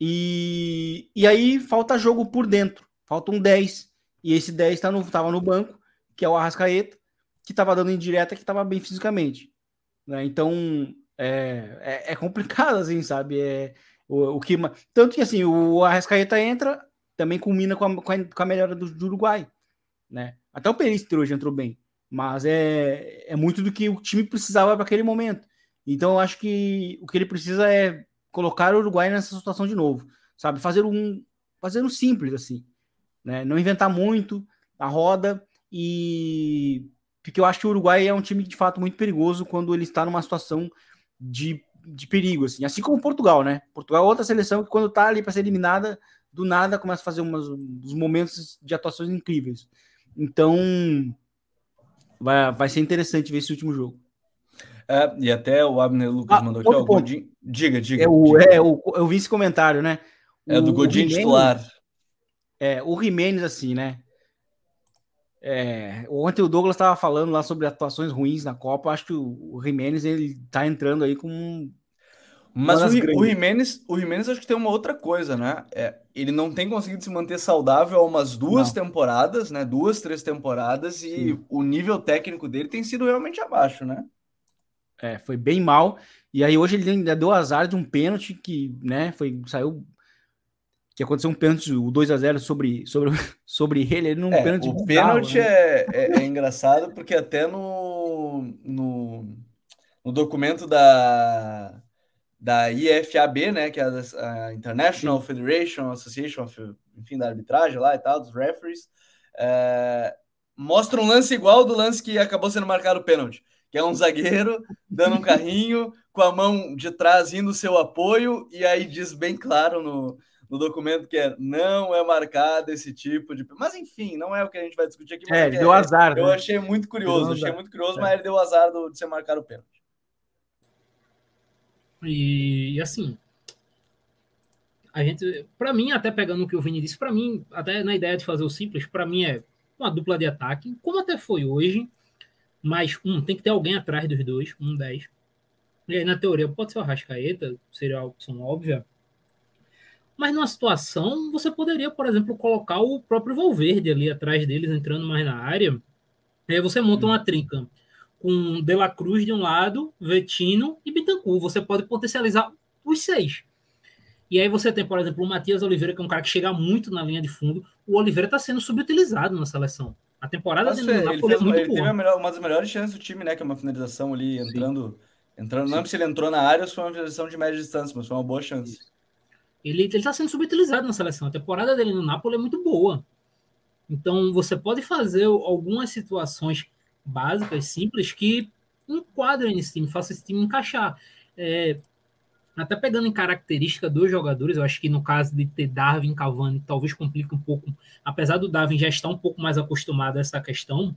E, e aí falta jogo por dentro. Falta um 10. E esse 10 tá no, tava no banco que é o Arrascaeta, que estava dando indireta, que estava bem fisicamente. Né? Então, é, é, é, complicado, assim, sabe? É, o, o que, tanto que, assim, o Arrascaeta entra, também culmina com a, com a, com a melhora do, do, Uruguai, né? Até o Peristri hoje entrou bem, mas é, é muito do que o time precisava para aquele momento. Então, eu acho que o que ele precisa é colocar o Uruguai nessa situação de novo, sabe? Fazer um, fazer um simples, assim, né? Não inventar muito a roda, e porque eu acho que o Uruguai é um time de fato muito perigoso quando ele está numa situação de, de perigo, assim, assim como Portugal, né? Portugal é outra seleção que quando está ali para ser eliminada, do nada começa a fazer umas, uns momentos de atuações incríveis. Então, vai, vai ser interessante ver esse último jogo. É, e até o Abner Lucas ah, mandou aqui, ó, Godin... Diga, diga. É o, diga. É, o, eu vi esse comentário, né? É o, do Godinho titular. É, o Jimenez, assim, né? É, ontem o Douglas estava falando lá sobre atuações ruins na Copa. Acho que o, o Jimenez ele tá entrando aí com. Mas o, o Jimenez, o Jimenez acho que tem uma outra coisa, né? É, ele não tem conseguido se manter saudável há umas duas não. temporadas, né? Duas, três temporadas, e Sim. o nível técnico dele tem sido realmente abaixo, né? É, foi bem mal. E aí hoje ele ainda deu azar de um pênalti que, né, foi, saiu que aconteceu um pênalti, o 2 a 0 sobre, sobre, sobre ele, ele não é, pênalti. O pênalti né? é, é, é, engraçado porque até no, no, no, documento da, da IFAB, né, que é a, International. Federation Association of, enfim, da arbitragem lá e tal, dos referees, é, mostra um lance igual do lance que acabou sendo marcado o pênalti, que é um zagueiro dando um carrinho com a mão de trás indo seu apoio, e aí diz bem claro no, no documento que é não é marcado esse tipo de. Mas enfim, não é o que a gente vai discutir aqui. É, ele deu azar. Eu né? achei muito curioso, achei muito curioso, é. mas ele deu azar do, de ser marcado o pênalti. E, e assim, a gente, para mim, até pegando o que o Vini disse, para mim, até na ideia de fazer o simples, para mim é uma dupla de ataque, como até foi hoje, mas um, tem que ter alguém atrás dos dois, um 10. E aí, na teoria, pode ser o Rascaeta, seria a opção óbvia. Mas numa situação, você poderia, por exemplo, colocar o próprio Valverde ali atrás deles, entrando mais na área. E aí você monta uma trinca com De La Cruz de um lado, Vetino e Bittencourt. Você pode potencializar os seis. E aí você tem, por exemplo, o Matias Oliveira, que é um cara que chega muito na linha de fundo. O Oliveira está sendo subutilizado na seleção. A temporada dele no Napoli é muito ele boa. Teve melhor, uma das melhores chances do time, né? Que é uma finalização ali, entrando... entrando Não lembro se ele entrou na área foi uma finalização de média distância, mas foi uma boa chance. Isso. Ele está sendo subutilizado na seleção. A temporada dele no Napoli é muito boa. Então, você pode fazer algumas situações básicas, simples, que enquadrem esse time, façam esse time encaixar. É, até pegando em característica dos jogadores, eu acho que no caso de ter Darwin Cavani, talvez complique um pouco, apesar do Darwin já estar um pouco mais acostumado a essa questão,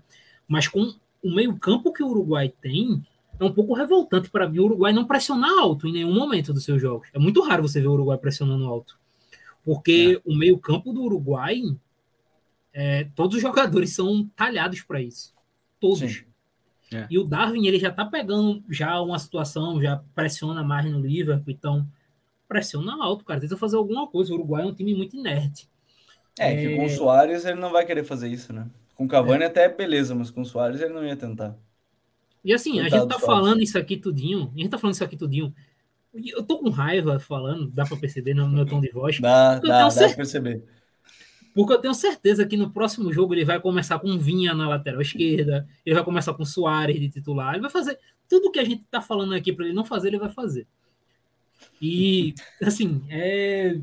mas com o meio-campo que o Uruguai tem, é um pouco revoltante para mim o Uruguai não pressionar alto em nenhum momento dos seus jogos. É muito raro você ver o Uruguai pressionando alto. Porque é. o meio-campo do Uruguai, é, todos os jogadores são talhados para isso. Todos. É. E o Darwin, ele já tá pegando já uma situação, já pressiona mais no Liverpool, então pressiona alto, cara. Tenta fazer alguma coisa. O Uruguai é um time muito inerte. É, que com o é. Soares ele não vai querer fazer isso, né? Com o Cavani é. até beleza, mas com o Soares ele não ia tentar. E assim, a gente tá falando isso aqui tudinho, a gente tá falando isso aqui tudinho. Eu tô com raiva falando, dá para perceber no meu tom de voz. Dá, dá, dá pra perceber. Porque eu tenho certeza que no próximo jogo ele vai começar com Vinha na lateral esquerda, ele vai começar com Soares de titular, ele vai fazer tudo que a gente tá falando aqui para ele não fazer, ele vai fazer. E, assim, é...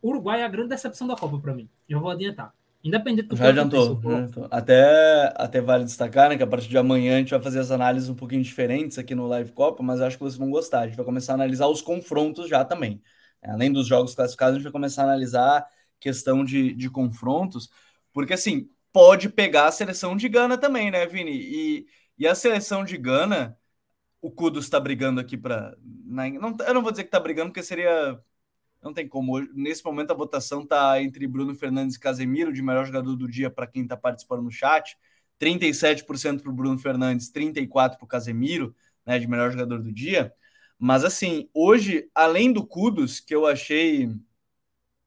o Uruguai é a grande decepção da Copa para mim. Já vou adiantar. Independente do já adiantou, já adiantou. Até, até vale destacar né, que a partir de amanhã a gente vai fazer as análises um pouquinho diferentes aqui no Live Copa, mas acho que vocês vão gostar. A gente vai começar a analisar os confrontos já também. Além dos jogos classificados, a gente vai começar a analisar questão de, de confrontos, porque assim, pode pegar a seleção de Gana também, né, Vini? E, e a seleção de Gana, o Kudos está brigando aqui para. Não, eu não vou dizer que está brigando, porque seria. Não tem como. Nesse momento a votação está entre Bruno Fernandes e Casemiro, de melhor jogador do dia para quem está participando no chat. 37% para o Bruno Fernandes, 34% para o Casemiro, né, de melhor jogador do dia. Mas assim, hoje, além do Kudos, que eu achei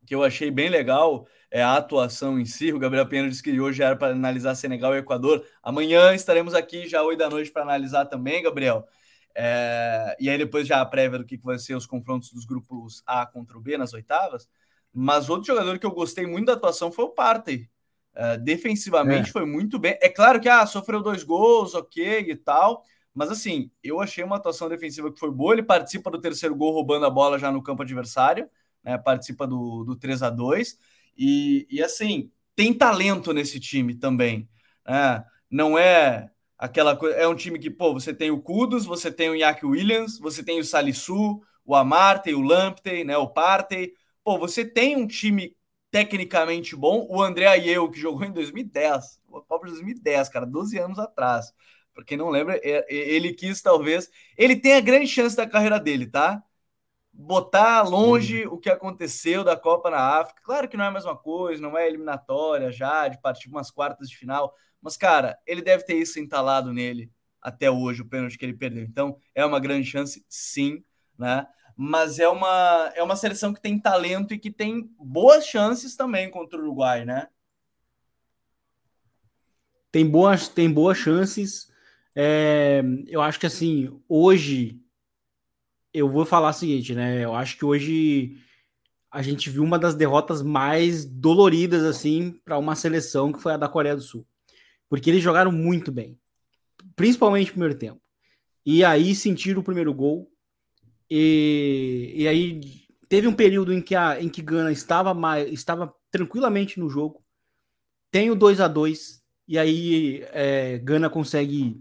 que eu achei bem legal é a atuação em si. O Gabriel Pena disse que hoje era para analisar Senegal e Equador. Amanhã estaremos aqui já oito da noite para analisar também, Gabriel. É... e aí depois já a prévia do que vai ser os confrontos dos grupos A contra o B nas oitavas. Mas outro jogador que eu gostei muito da atuação foi o Partey. É, defensivamente é. foi muito bem. É claro que ah, sofreu dois gols, ok e tal. Mas assim, eu achei uma atuação defensiva que foi boa. Ele participa do terceiro gol roubando a bola já no campo adversário né, participa do, do 3 a 2 e, e assim, tem talento nesse time também. Né? Não é aquela coisa. É um time que, pô, você tem o Kudos, você tem o Iñaki Williams, você tem o Salisu, o Amarte, o Lamptey, né, o Partey. Pô, você tem um time tecnicamente bom. O André Ayew, que jogou em 2010, o Copa de 2010, cara, 12 anos atrás. Para quem não lembra, é, é, ele quis talvez. Ele tem a grande chance da carreira dele, tá? Botar longe uhum. o que aconteceu da Copa na África. Claro que não é a mesma coisa, não é eliminatória já, de partir umas quartas de final, mas, cara, ele deve ter isso entalado nele até hoje, o pênalti que ele perdeu. Então, é uma grande chance, sim, né? Mas é uma, é uma seleção que tem talento e que tem boas chances também contra o Uruguai, né? Tem boas, tem boas chances. É, eu acho que assim, hoje eu vou falar o seguinte, né? Eu acho que hoje a gente viu uma das derrotas mais doloridas assim para uma seleção que foi a da Coreia do Sul, porque eles jogaram muito bem, principalmente no primeiro tempo. E aí sentiram o primeiro gol e, e aí teve um período em que a em que Gana estava estava tranquilamente no jogo. Tem o 2 a 2 e aí é, Gana consegue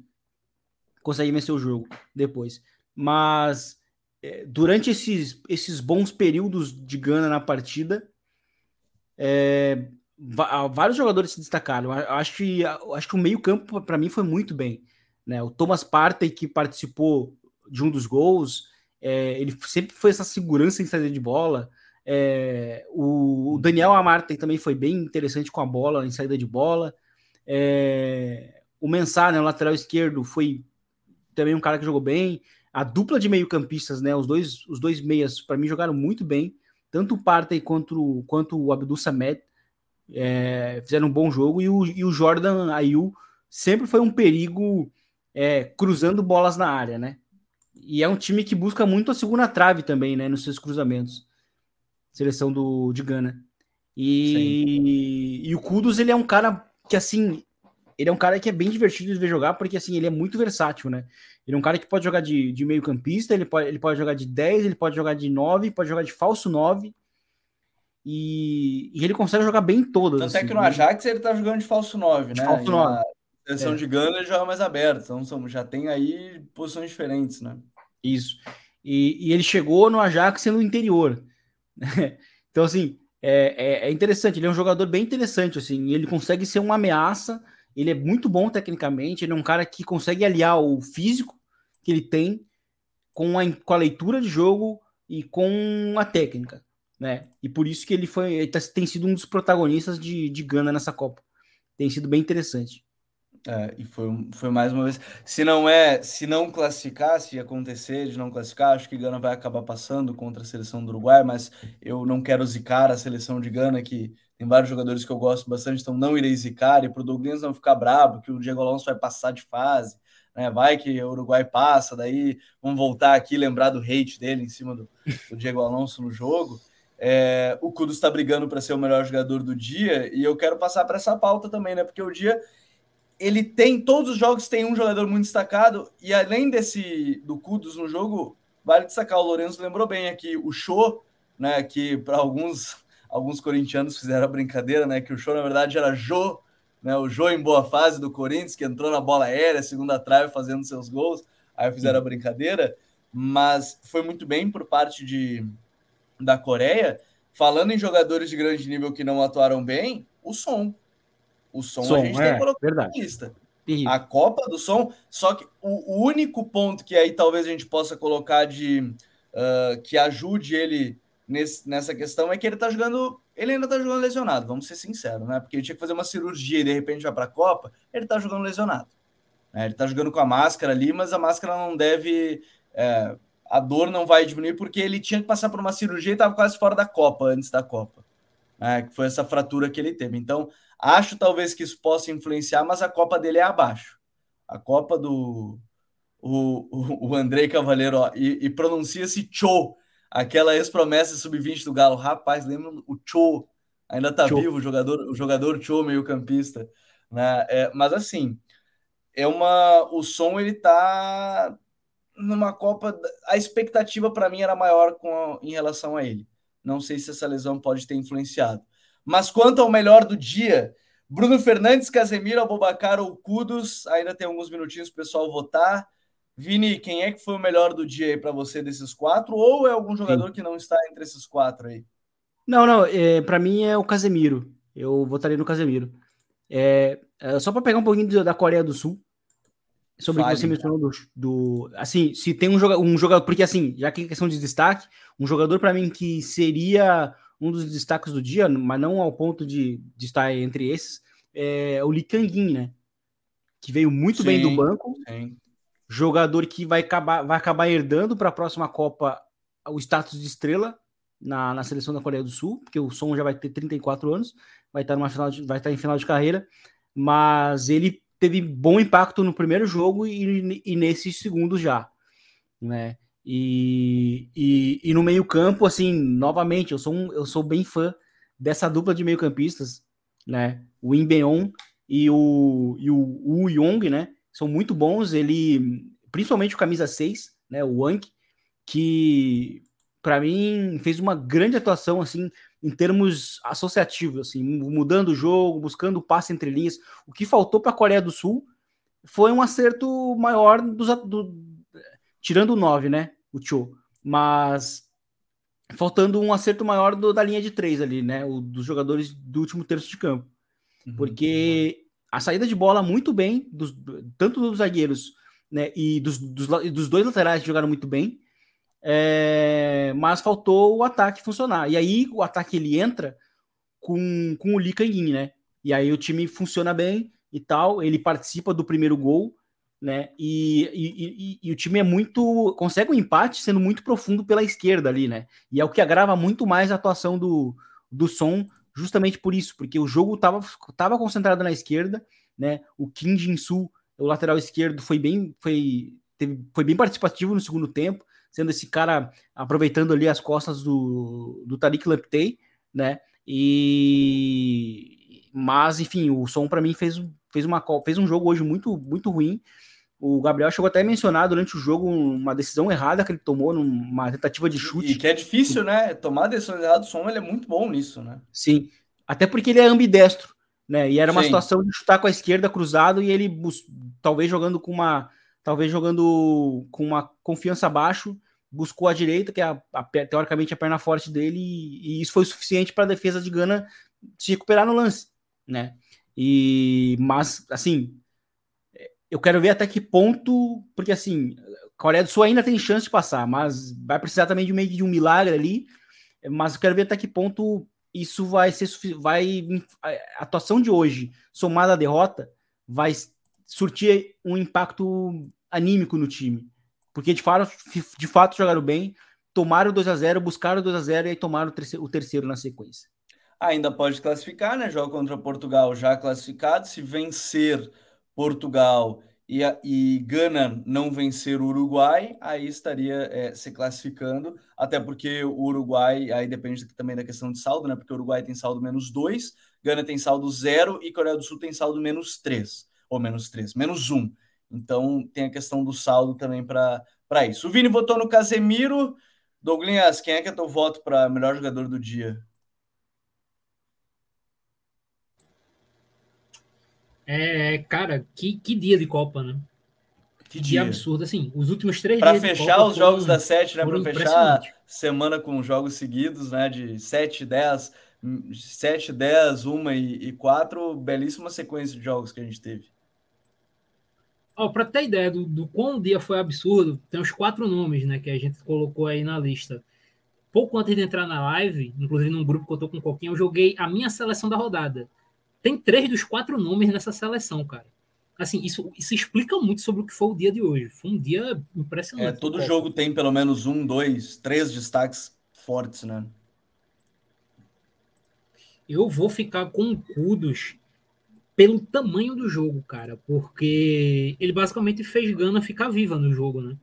consegue vencer o jogo depois. Mas é, durante esses, esses bons períodos de Gana na partida, é, vários jogadores se destacaram. Acho que, acho que o meio-campo, para mim, foi muito bem. Né? O Thomas Partey, que participou de um dos gols, é, ele sempre foi essa segurança em saída de bola. É, o, o, Daniel Amartey também foi bem interessante com a bola, em saída de bola. É, o Mensah, né, o lateral esquerdo, foi também um cara que jogou bem. A dupla de meio-campistas, né, os dois, os dois meias, para mim, jogaram muito bem. Tanto o Partey quanto, quanto o Abdul Samed é, fizeram um bom jogo. E o, e o Jordan Ayu sempre foi um perigo é, cruzando bolas na área, né? E é um time que busca muito a segunda trave também, né, nos seus cruzamentos. Seleção do, de Gana. E, e o Kudos, ele é um cara que, assim, ele é um cara que é bem divertido de ver jogar, porque assim, ele é muito versátil, né? Ele é um cara que pode jogar de, de meio campista, ele pode, ele pode jogar de 10, ele pode jogar de 9, pode jogar de falso 9. E, e ele consegue jogar bem todas. Tanto é assim, é que no né? Ajax ele tá jogando de falso 9, né? Falso 9. Na seleção é. de Gana ele joga mais aberto, então são, já tem aí posições diferentes, né? Isso. E, e ele chegou no Ajax sendo interior. então, assim, é, é, é, interessante. Ele é um jogador bem interessante, assim. Ele consegue ser uma ameaça ele é muito bom tecnicamente, ele é um cara que consegue aliar o físico que ele tem com a, com a leitura de jogo e com a técnica, né? E por isso que ele foi ele tá, tem sido um dos protagonistas de, de Gana nessa Copa. Tem sido bem interessante. É, e foi, foi mais uma vez. Se não é, se não classificar, se acontecer de não classificar, acho que Gana vai acabar passando contra a seleção do Uruguai, mas eu não quero zicar a seleção de Gana, que tem vários jogadores que eu gosto bastante, então não irei zicar, e para o Douglas não ficar brabo, que o Diego Alonso vai passar de fase, né? Vai que o Uruguai passa, daí vamos voltar aqui lembrar do hate dele em cima do, do Diego Alonso no jogo. É, o Kudos está brigando para ser o melhor jogador do dia, e eu quero passar para essa pauta também, né? Porque o dia ele tem todos os jogos tem um jogador muito destacado e além desse do Kudos no jogo, vale destacar o Lourenço lembrou bem aqui o show, né, que para alguns alguns corintianos fizeram a brincadeira, né, que o show na verdade era Jô, né, o Jô em boa fase do Corinthians, que entrou na bola aérea, segunda trave fazendo seus gols, aí fizeram a brincadeira, mas foi muito bem por parte de da Coreia. Falando em jogadores de grande nível que não atuaram bem, o som. O som, som a gente é, tem colocado na lista. A Copa do Som, só que o, o, único ponto que aí talvez a gente possa colocar de uh, que ajude ele nesse, nessa questão é que ele tá jogando, ele ainda tá jogando lesionado, vamos ser sinceros, né? Porque ele tinha que fazer uma cirurgia e de repente vai para a Copa, ele tá jogando lesionado. Né? Ele tá jogando com a máscara ali, mas a máscara não deve. É, a dor não vai diminuir porque ele tinha que passar por uma cirurgia e estava quase fora da Copa antes da Copa. Né? Que foi essa fratura que ele teve. Então, Acho talvez que isso possa influenciar, mas a Copa dele é abaixo. A Copa do o, o, o Andrei Cavaleiro, ó, e, e pronuncia-se Cho, aquela ex-promessa sub-20 do Galo. Rapaz, lembra o Cho? Ainda tá Cho. vivo o jogador, o jogador Cho, meio-campista. Né? É, mas assim, é uma. O som ele tá numa Copa. A expectativa para mim era maior com a, em relação a ele. Não sei se essa lesão pode ter influenciado. Mas quanto ao melhor do dia, Bruno Fernandes, Casemiro, Abobacar ou Kudos, ainda tem alguns minutinhos para o pessoal votar. Vini, quem é que foi o melhor do dia aí para você desses quatro? Ou é algum jogador Sim. que não está entre esses quatro aí? Não, não, é, para mim é o Casemiro. Eu votaria no Casemiro. É, é só para pegar um pouquinho da Coreia do Sul, sobre o que você mencionou do, do, assim, se tem um jogador, um jogador, porque assim, já que é questão de destaque, um jogador para mim que seria um dos destaques do dia, mas não ao ponto de, de estar entre esses, é o Lee Kangin, né? Que veio muito sim, bem do banco. Sim. Jogador que vai acabar, vai acabar herdando para a próxima Copa o status de estrela na, na seleção da Coreia do Sul, porque o Som já vai ter 34 anos, vai estar, numa final de, vai estar em final de carreira, mas ele teve bom impacto no primeiro jogo e, e nesse segundo já, né? E, e, e no meio-campo, assim, novamente, eu sou, um, eu sou bem fã dessa dupla de meio-campistas, né? O Imbeon e o, e o Wu Yong, né? São muito bons. Ele, principalmente o camisa 6, né? O Wang, que para mim fez uma grande atuação, assim, em termos associativos, assim, mudando o jogo, buscando o passe entre linhas. O que faltou para a Coreia do Sul foi um acerto maior dos, do, tirando o 9, né? O Cho. Mas faltando um acerto maior do, da linha de três ali, né? O, dos jogadores do último terço de campo. Uhum. A saída de bola muito bem, dos, tanto dos zagueiros né, e dos, dos, dos dois laterais jogaram muito bem, é, mas faltou o ataque funcionar. E aí o ataque ele entra com, com o Lee Kangin, né? E aí o time funciona bem e tal, ele participa do primeiro gol, né? E, e, e, e, o time é muito. consegue um empate sendo muito profundo pela esquerda ali, né? E é o que agrava muito mais a atuação do, do som, justamente por isso, porque o jogo estava tava concentrado na esquerda, né? O Kim Jin-su, o lateral esquerdo, foi bem, foi, teve, foi bem participativo no segundo tempo, sendo esse cara aproveitando ali as costas do, do Tariq Lamptey, né? E mas enfim, o som para mim fez, fez, uma, fez um jogo hoje muito muito ruim. O Gabriel chegou até a mencionar durante o jogo uma decisão errada que ele tomou numa tentativa de chute. E que é difícil, né? Tomar decisões erradas, o som ele é muito bom nisso, né? Sim. Até porque ele é ambidestro, né? E era uma Sim. situação de chutar com a esquerda cruzado e ele talvez jogando com uma talvez jogando com uma confiança abaixo, buscou a direita, que é a, a, teoricamente a perna forte dele, e, e isso foi suficiente para a defesa de Gana se recuperar no lance, né? E mas assim, eu quero ver até que ponto, porque assim, Coreia do Sul ainda tem chance de passar, mas vai precisar também de meio de um milagre ali. Mas eu quero ver até que ponto isso vai ser vai a atuação de hoje, somada à derrota, vai surtir um impacto anímico no time. Porque de fato, de fato jogaram bem, tomaram 2 a 0, buscaram 2 a 0 e tomaram o terceiro, o terceiro na sequência. Ainda pode classificar, né? Joga contra Portugal já classificado, se vencer Portugal e, a, e Gana não vencer o Uruguai, aí estaria é, se classificando, até porque o Uruguai, aí depende também da questão de saldo, né? Porque o Uruguai tem saldo menos 2, Gana tem saldo 0 e Coreia do Sul tem saldo menos 3, ou menos 3, menos 1. Um. Então tem a questão do saldo também para isso. O Vini votou no Casemiro. Douglas, quem é que é teu voto para melhor jogador do dia? É, cara, que, que dia de Copa, né? Que dia, dia absurdo, assim, os últimos três pra dias. Para fechar os jogos da sete, né? Para fechar semana com jogos seguidos, né? De 7, 10, 7, 10, 1 e, e 4, belíssima sequência de jogos que a gente teve. Ó, para ter ideia do, do quão o dia foi absurdo, tem os quatro nomes, né? Que a gente colocou aí na lista. Pouco antes de entrar na live, inclusive num grupo que eu tô com um pouquinho, eu joguei a minha seleção da rodada. Tem três dos quatro nomes nessa seleção, cara. Assim, isso, isso explica muito sobre o que foi o dia de hoje. Foi um dia impressionante. É, todo jogo tem pelo menos um, dois, três destaques fortes, né? Eu vou ficar com Kudos pelo tamanho do jogo, cara, porque ele basicamente fez Gana ficar viva no jogo, né?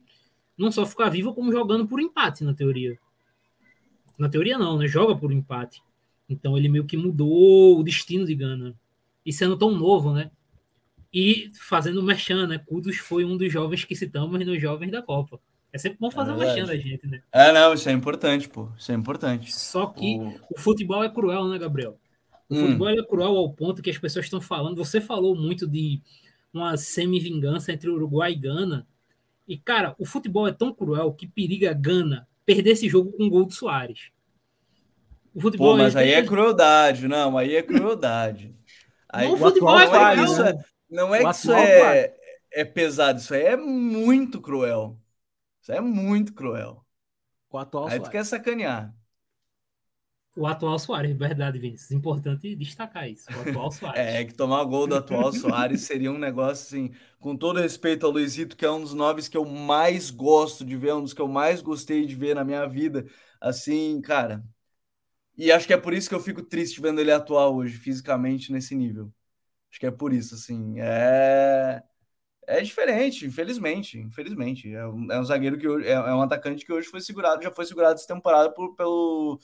Não só ficar viva, como jogando por empate, na teoria. Na teoria não, né? Joga por empate. Então ele meio que mudou o destino de Gana. E sendo tão novo, né? E fazendo merchan, né? Kudos foi um dos jovens que citamos nos Jovens da Copa. É sempre bom fazer é um merchan da gente, né? É, não, isso é importante, pô. Isso é importante. Só que o, o futebol é cruel, né, Gabriel? O hum. futebol é cruel ao ponto que as pessoas estão falando. Você falou muito de uma semi-vingança entre Uruguai e Gana. E, cara, o futebol é tão cruel que periga Gana perder esse jogo com o gol do Soares. O futebol Pô, mas aí é crueldade, não, aí é crueldade. Aí, não, o futebol é cruel. Isso é, não é que isso é, é pesado, isso aí é muito cruel. Isso é muito cruel. O atual aí tu quer sacanear. O atual Soares, verdade, Vinícius. Importante destacar isso. O atual Soares. é, que tomar gol do atual Soares seria um negócio assim, com todo respeito ao Luizito, que é um dos noves que eu mais gosto de ver, um dos que eu mais gostei de ver na minha vida. Assim, cara, e acho que é por isso que eu fico triste vendo ele atuar hoje, fisicamente, nesse nível. Acho que é por isso, assim. É, é diferente, infelizmente. Infelizmente. É um, é um zagueiro que hoje, é, é, um atacante que hoje foi segurado, já foi segurado essa temporada por, pelo.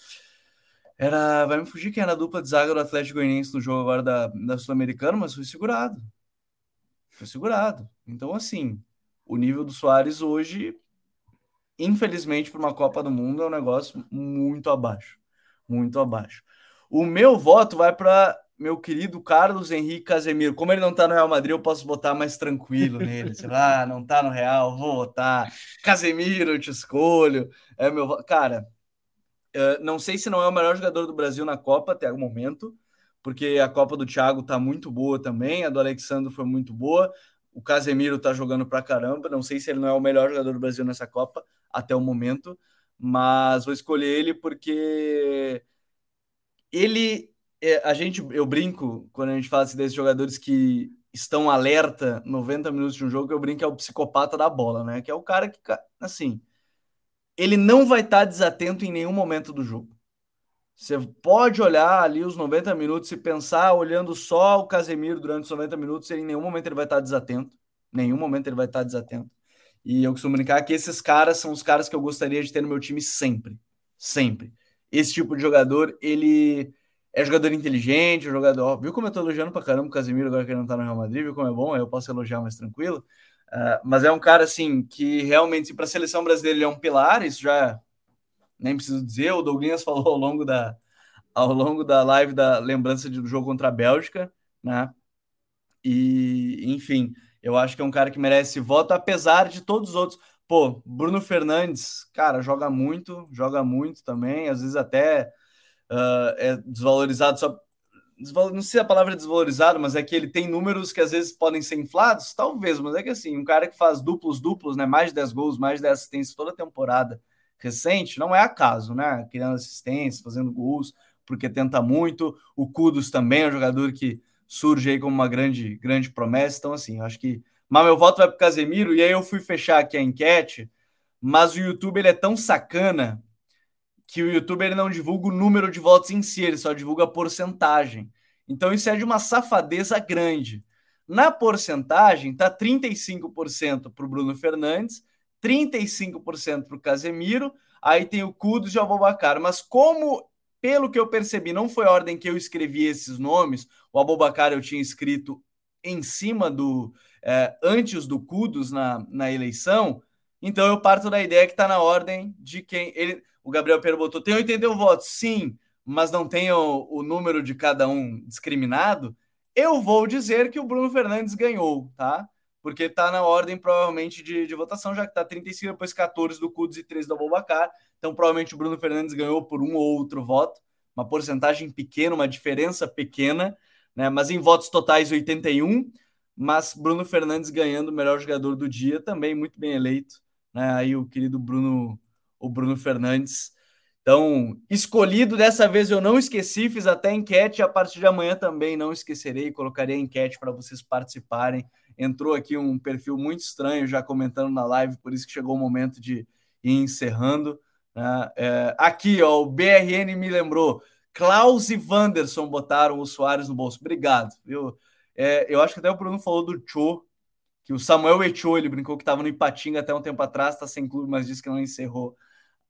Era. Vai me fugir quem era a dupla de zaga do Atlético Goianiense no jogo agora da, da Sul-Americana, mas foi segurado. Foi segurado. Então, assim, o nível do Soares hoje, infelizmente, para uma Copa do Mundo, é um negócio muito abaixo muito abaixo. O meu voto vai para meu querido Carlos Henrique Casemiro. Como ele não tá no Real Madrid, eu posso votar mais tranquilo nele. Sei lá, não tá no Real, vou votar. Casemiro, eu te escolho. É meu, cara, uh, não sei se não é o melhor jogador do Brasil na Copa até o momento, porque a Copa do Thiago tá muito boa também, a do Alexandre foi muito boa. O Casemiro tá jogando pra caramba. Não sei se ele não é o melhor jogador do Brasil nessa Copa até o momento, mas vou escolher ele porque ele é, a gente eu brinco quando a gente fala assim, desses jogadores que estão alerta 90 minutos de um jogo, eu brinco é o psicopata da bola, né? Que é o cara que assim, ele não vai estar desatento em nenhum momento do jogo. Você pode olhar ali os 90 minutos e pensar, olhando só o Casemiro durante os 90 minutos, ele, em nenhum momento ele vai estar desatento. Nenhum momento ele vai estar desatento. E eu costumo brincar que esses caras são os caras que eu gostaria de ter no meu time sempre. Sempre. Esse tipo de jogador, ele é jogador inteligente, jogador. Viu como eu tô elogiando pra caramba o Casemiro agora que ele não tá no Real Madrid? Viu como é bom? Eu posso elogiar mais tranquilo. Uh, mas é um cara, assim, que realmente, para a seleção brasileira, ele é um pilar. Isso já nem preciso dizer, o Douglas falou ao longo da, ao longo da live da lembrança do jogo contra a Bélgica, né? E, enfim, eu acho que é um cara que merece voto, apesar de todos os outros. Pô, Bruno Fernandes, cara, joga muito, joga muito também, às vezes até uh, é desvalorizado só. Não sei se a palavra é desvalorizado, mas é que ele tem números que às vezes podem ser inflados, talvez, mas é que assim, um cara que faz duplos, duplos, né? Mais de 10 gols, mais de 10 assistências toda temporada recente, não é acaso, né? Criando assistência, fazendo gols, porque tenta muito. O Kudos também é um jogador que surge aí como uma grande, grande promessa. Então, assim, acho que. Mas meu voto vai para o Casemiro, e aí eu fui fechar aqui a enquete, mas o YouTube ele é tão sacana que o YouTube ele não divulga o número de votos em si, ele só divulga a porcentagem. Então, isso é de uma safadeza grande. Na porcentagem, tá 35% para o Bruno Fernandes 35% para o Casemiro, aí tem o Kudos e o Abobacar. Mas como, pelo que eu percebi, não foi a ordem que eu escrevi esses nomes, o Abobacar eu tinha escrito em cima do. É, antes do Kudos na, na eleição, então eu parto da ideia que está na ordem de quem. ele O Gabriel Pedro botou: tem 81 votos, sim, mas não tem o, o número de cada um discriminado. Eu vou dizer que o Bruno Fernandes ganhou, tá? porque está na ordem provavelmente de, de votação, já que está 35, depois 14 do Cudos e 13 do Abubacar. Então, provavelmente o Bruno Fernandes ganhou por um ou outro voto, uma porcentagem pequena, uma diferença pequena, né? Mas em votos totais, 81. Mas Bruno Fernandes ganhando o melhor jogador do dia, também muito bem eleito, né? Aí o querido Bruno, o Bruno Fernandes. Então, escolhido dessa vez eu não esqueci, fiz até enquete, a partir de amanhã também não esquecerei, colocarei a enquete para vocês participarem entrou aqui um perfil muito estranho já comentando na live, por isso que chegou o momento de ir encerrando. Né? É, aqui, ó, o BRN me lembrou. Klaus e Wanderson botaram o Soares no bolso. Obrigado. Viu? É, eu acho que até o Bruno falou do Cho, que o Samuel Echô, ele brincou que estava no Ipatinga até um tempo atrás, está sem clube, mas disse que não encerrou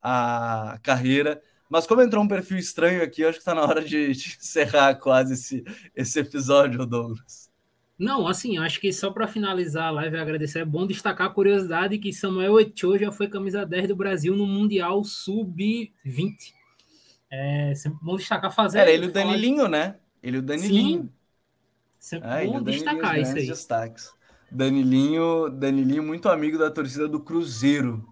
a carreira. Mas como entrou um perfil estranho aqui, acho que está na hora de, de encerrar quase esse, esse episódio, Douglas. Não, assim, acho que só para finalizar a live e agradecer, é bom destacar a curiosidade que Samuel Eto'o já foi camisa 10 do Brasil no Mundial Sub-20. É sempre bom destacar fazer. Era ele o Danilinho, né? Ele o Danilinho. Sim. Sempre bom destacar isso aí. Destaques. Danilinho, Danilinho muito amigo da torcida do Cruzeiro.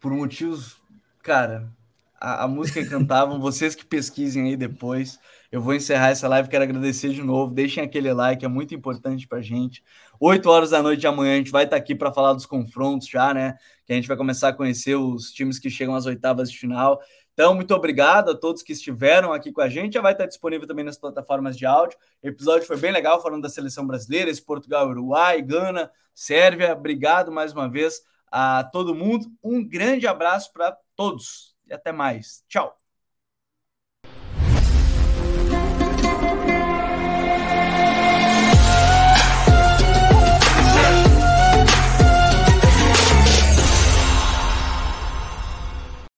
Por motivos, cara, a, a música que cantavam, vocês que pesquisem aí depois. Eu vou encerrar essa live, quero agradecer de novo. Deixem aquele like, é muito importante para gente. 8 horas da noite de amanhã a gente vai estar tá aqui para falar dos confrontos já, né? Que a gente vai começar a conhecer os times que chegam às oitavas de final. Então, muito obrigado a todos que estiveram aqui com a gente. Já vai estar disponível também nas plataformas de áudio. O episódio foi bem legal, falando da seleção brasileira, esse Portugal, Uruguai, Gana, Sérvia. Obrigado mais uma vez a todo mundo. Um grande abraço para todos e até mais. Tchau.